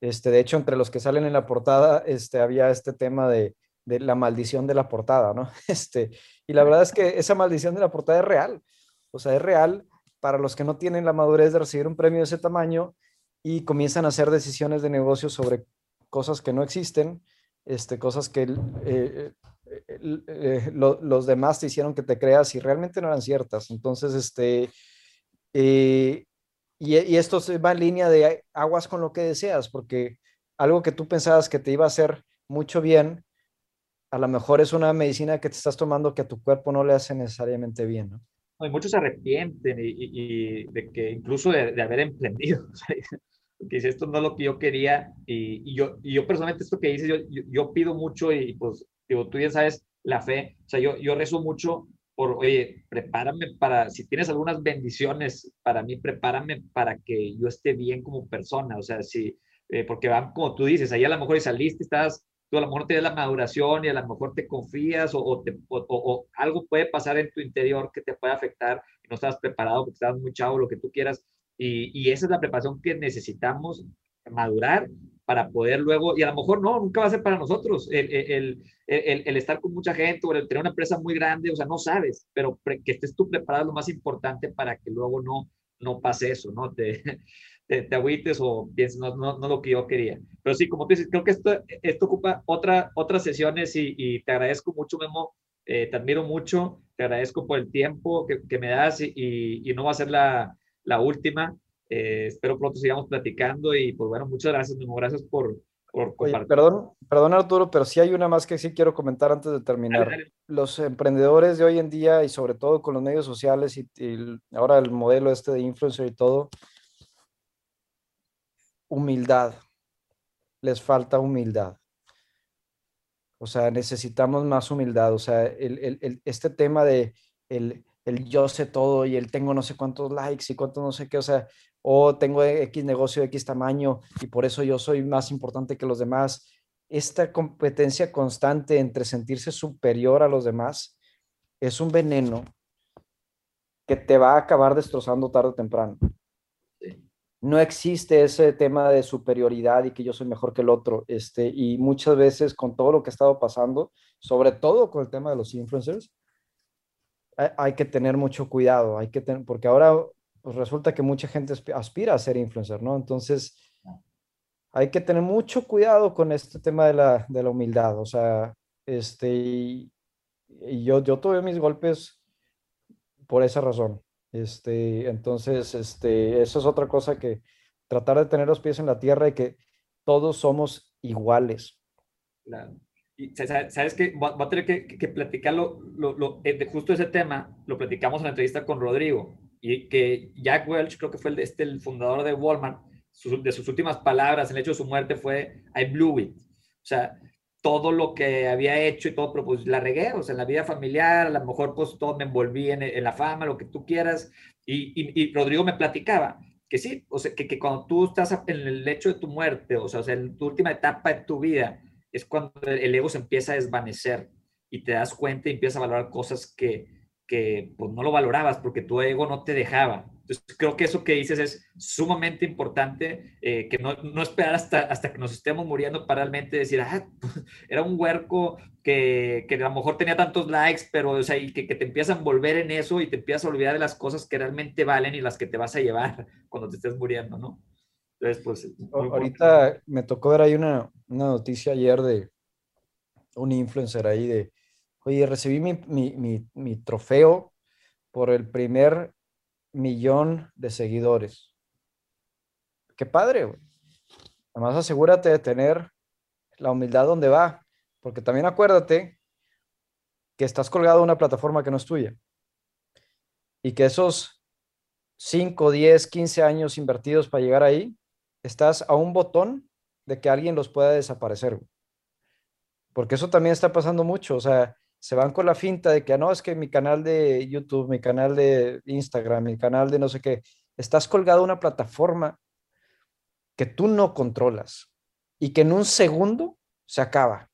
C: Este, de hecho, entre los que salen en la portada, este, había este tema de, de la maldición de la portada, ¿no? [LAUGHS] Este, y la verdad es que esa maldición de la portada es real. O sea, es real para los que no tienen la madurez de recibir un premio de ese tamaño y comienzan a hacer decisiones de negocio sobre cosas que no existen, este, cosas que eh, eh, los demás te hicieron que te creas y realmente no eran ciertas. Entonces, este, eh, y, y, esto va en línea de aguas con lo que deseas, porque algo que tú pensabas que te iba a hacer mucho bien, a lo mejor es una medicina que te estás tomando que a tu cuerpo no le hace necesariamente bien, ¿no?
B: Y muchos se arrepienten y, de que incluso de, haber emprendido, [LAUGHS] que dice, esto no es lo que yo quería y, yo, y yo personalmente esto que dices, yo, yo, pido mucho y pues tú ya sabes la fe, o sea, yo, yo rezo mucho por, oye, prepárame para, si tienes algunas bendiciones para mí, prepárame para que yo esté bien como persona, o sea, si, eh, porque van como tú dices, ahí a lo mejor saliste, estás, tú a lo mejor tienes la maduración y a lo mejor te confías o, o, te, o, algo puede pasar en tu interior que te puede afectar y no estás preparado porque estás muy chavo, lo que tú quieras, y, y esa es la preparación que necesitamos madurar para poder luego, y a lo mejor no, nunca va a ser para nosotros el, el, el, estar con mucha gente o el tener una empresa muy grande, o sea, no sabes, pero que estés tú preparado es lo más importante para que luego no, no pase eso, ¿no? Te, [LAUGHS] te, te agüites o pienses, no, no, no, lo que yo quería. Pero sí, como tú dices, creo que esto, esto ocupa otra, otras sesiones y, y te agradezco mucho, Memo, eh, te admiro mucho, te agradezco por el tiempo que, que me das y, y, no va a ser la, la última. Eh, espero pronto sigamos platicando y pues bueno, muchas gracias, Memo, gracias por, por
C: compartir. perdón, perdón Arturo, pero sí hay una más que sí quiero comentar antes de terminar. Los emprendedores de hoy en día y sobre todo con los medios sociales y, y ahora el modelo este de influencer y todo, humildad. Les falta humildad. O sea, necesitamos más humildad. O sea, el, el, este tema de el, el yo sé todo y el tengo no sé cuántos likes y cuántos no sé qué, o sea, o tengo X negocio, X tamaño y por eso yo soy más importante que los demás. Esta competencia constante entre sentirse superior a los demás es un veneno que te va a acabar destrozando tarde o temprano. No existe ese tema de superioridad y que yo soy mejor que el otro. Este, y muchas veces con todo lo que ha estado pasando, sobre todo con el tema de los influencers, hay, que tener mucho cuidado, hay que tener, porque ahora pues resulta que mucha gente aspira a ser influencer, ¿no? Entonces, hay que tener mucho cuidado con este tema de la, de la humildad, o sea, este, y, yo, yo tuve mis golpes por esa razón. Este, entonces, este, eso es otra cosa que tratar de tener los pies en la tierra y que todos somos iguales.
B: Claro. Y sabes que voy a tener que, que platicarlo, lo, lo, eh, justo ese tema, lo platicamos en la entrevista con Rodrigo, y que Jack Welch, creo que fue el, este, el fundador de Walmart, de sus últimas palabras, el hecho de su muerte fue, I blew it. O sea, todo lo que había hecho y todo, pero pues la regué, o sea, en la vida familiar, a lo mejor pues todo me envolví en, en la fama, lo que tú quieras. Y, y, y, Rodrigo me platicaba que sí, o sea, que, que cuando tú estás en el lecho de tu muerte, o sea, o sea, en tu última etapa de tu vida, es cuando el ego se empieza a desvanecer y te das cuenta y empiezas a valorar cosas que, que pues no lo valorabas porque tu ego no te dejaba. Entonces, creo que eso que dices es sumamente importante, eh, que no, no, esperar hasta, hasta que nos estemos muriendo para realmente decir, ah, [LAUGHS] era un huerco que, que, a lo mejor tenía tantos likes, pero, o sea, y que, que, te empiezas a envolver en eso y te empiezas a olvidar de las cosas que realmente valen y las que te vas a llevar [LAUGHS] cuando te estés muriendo, ¿no? Entonces, pues...
C: Ahorita me tocó ver ahí una, una noticia ayer de un influencer ahí de, oye, recibí mi, mi, mi, trofeo por el primer millón de seguidores. Qué padre, güey. Además, asegúrate de tener la humildad donde va, porque también acuérdate que estás colgado en una plataforma que no es tuya y que esos 5, 10, 15 años invertidos para llegar ahí, estás a un botón de que alguien los pueda desaparecer. Porque eso también está pasando mucho. O sea, se van con la finta de que ah, no, es que mi canal de YouTube, mi canal de Instagram, mi canal de no sé qué, estás colgado a una plataforma que tú no controlas y que en un segundo se acaba.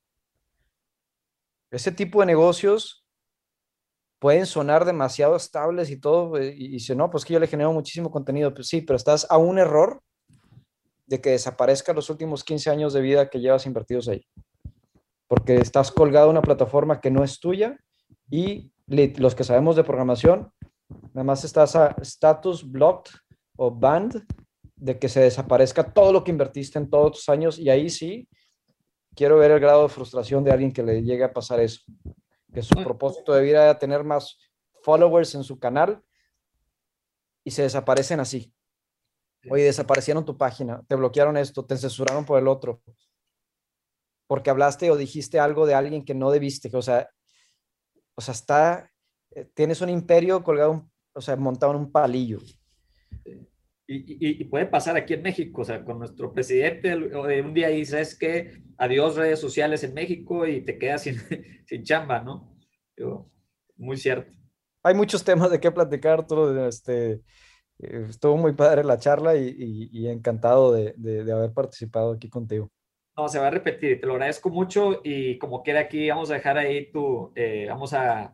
C: Ese tipo de negocios pueden sonar demasiado estables y todo, eh, y dice, no, pues que yo le genero muchísimo contenido, pues sí, pero estás a un error de que desaparezca los últimos 15 años de vida que llevas invertidos ahí porque estás colgado a una plataforma que no es tuya y los que sabemos de programación, nada más estás a status blocked o banned de que se desaparezca todo lo que invertiste en todos tus años y ahí sí quiero ver el grado de frustración de alguien que le llegue a pasar eso, que su propósito de vida era tener más followers en su canal y se desaparecen así. Oye, desaparecieron tu página, te bloquearon esto, te censuraron por el otro, porque hablaste o dijiste algo de alguien que no debiste, o sea, o sea, está, eh, tienes un imperio colgado, o sea, montado en un palillo.
B: Y, puede pasar aquí en México, o sea, con nuestro presidente, un día dices que adiós redes sociales en México y te quedas sin, [LAUGHS] sin chamba, ¿no? muy cierto.
C: Hay muchos temas de qué platicar, todo este, eh, estuvo muy padre la charla y, encantado de, de haber participado aquí contigo.
B: No, se va a repetir, te lo agradezco mucho y como quiera aquí vamos a dejar ahí tu, eh, vamos a,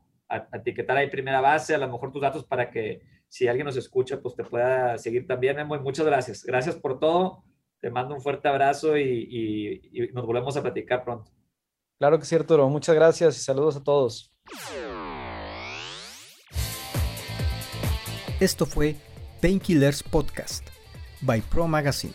B: etiquetar ahí primera base, a lo mejor tus datos para que si alguien nos escucha, pues te pueda seguir también, Memo, muchas gracias. Gracias por todo, te mando un fuerte abrazo y, y nos volvemos a platicar pronto.
C: Claro que sí, Arturo, muchas gracias y saludos a todos.
A: Esto fue Painkillers Podcast by Pro Magazine.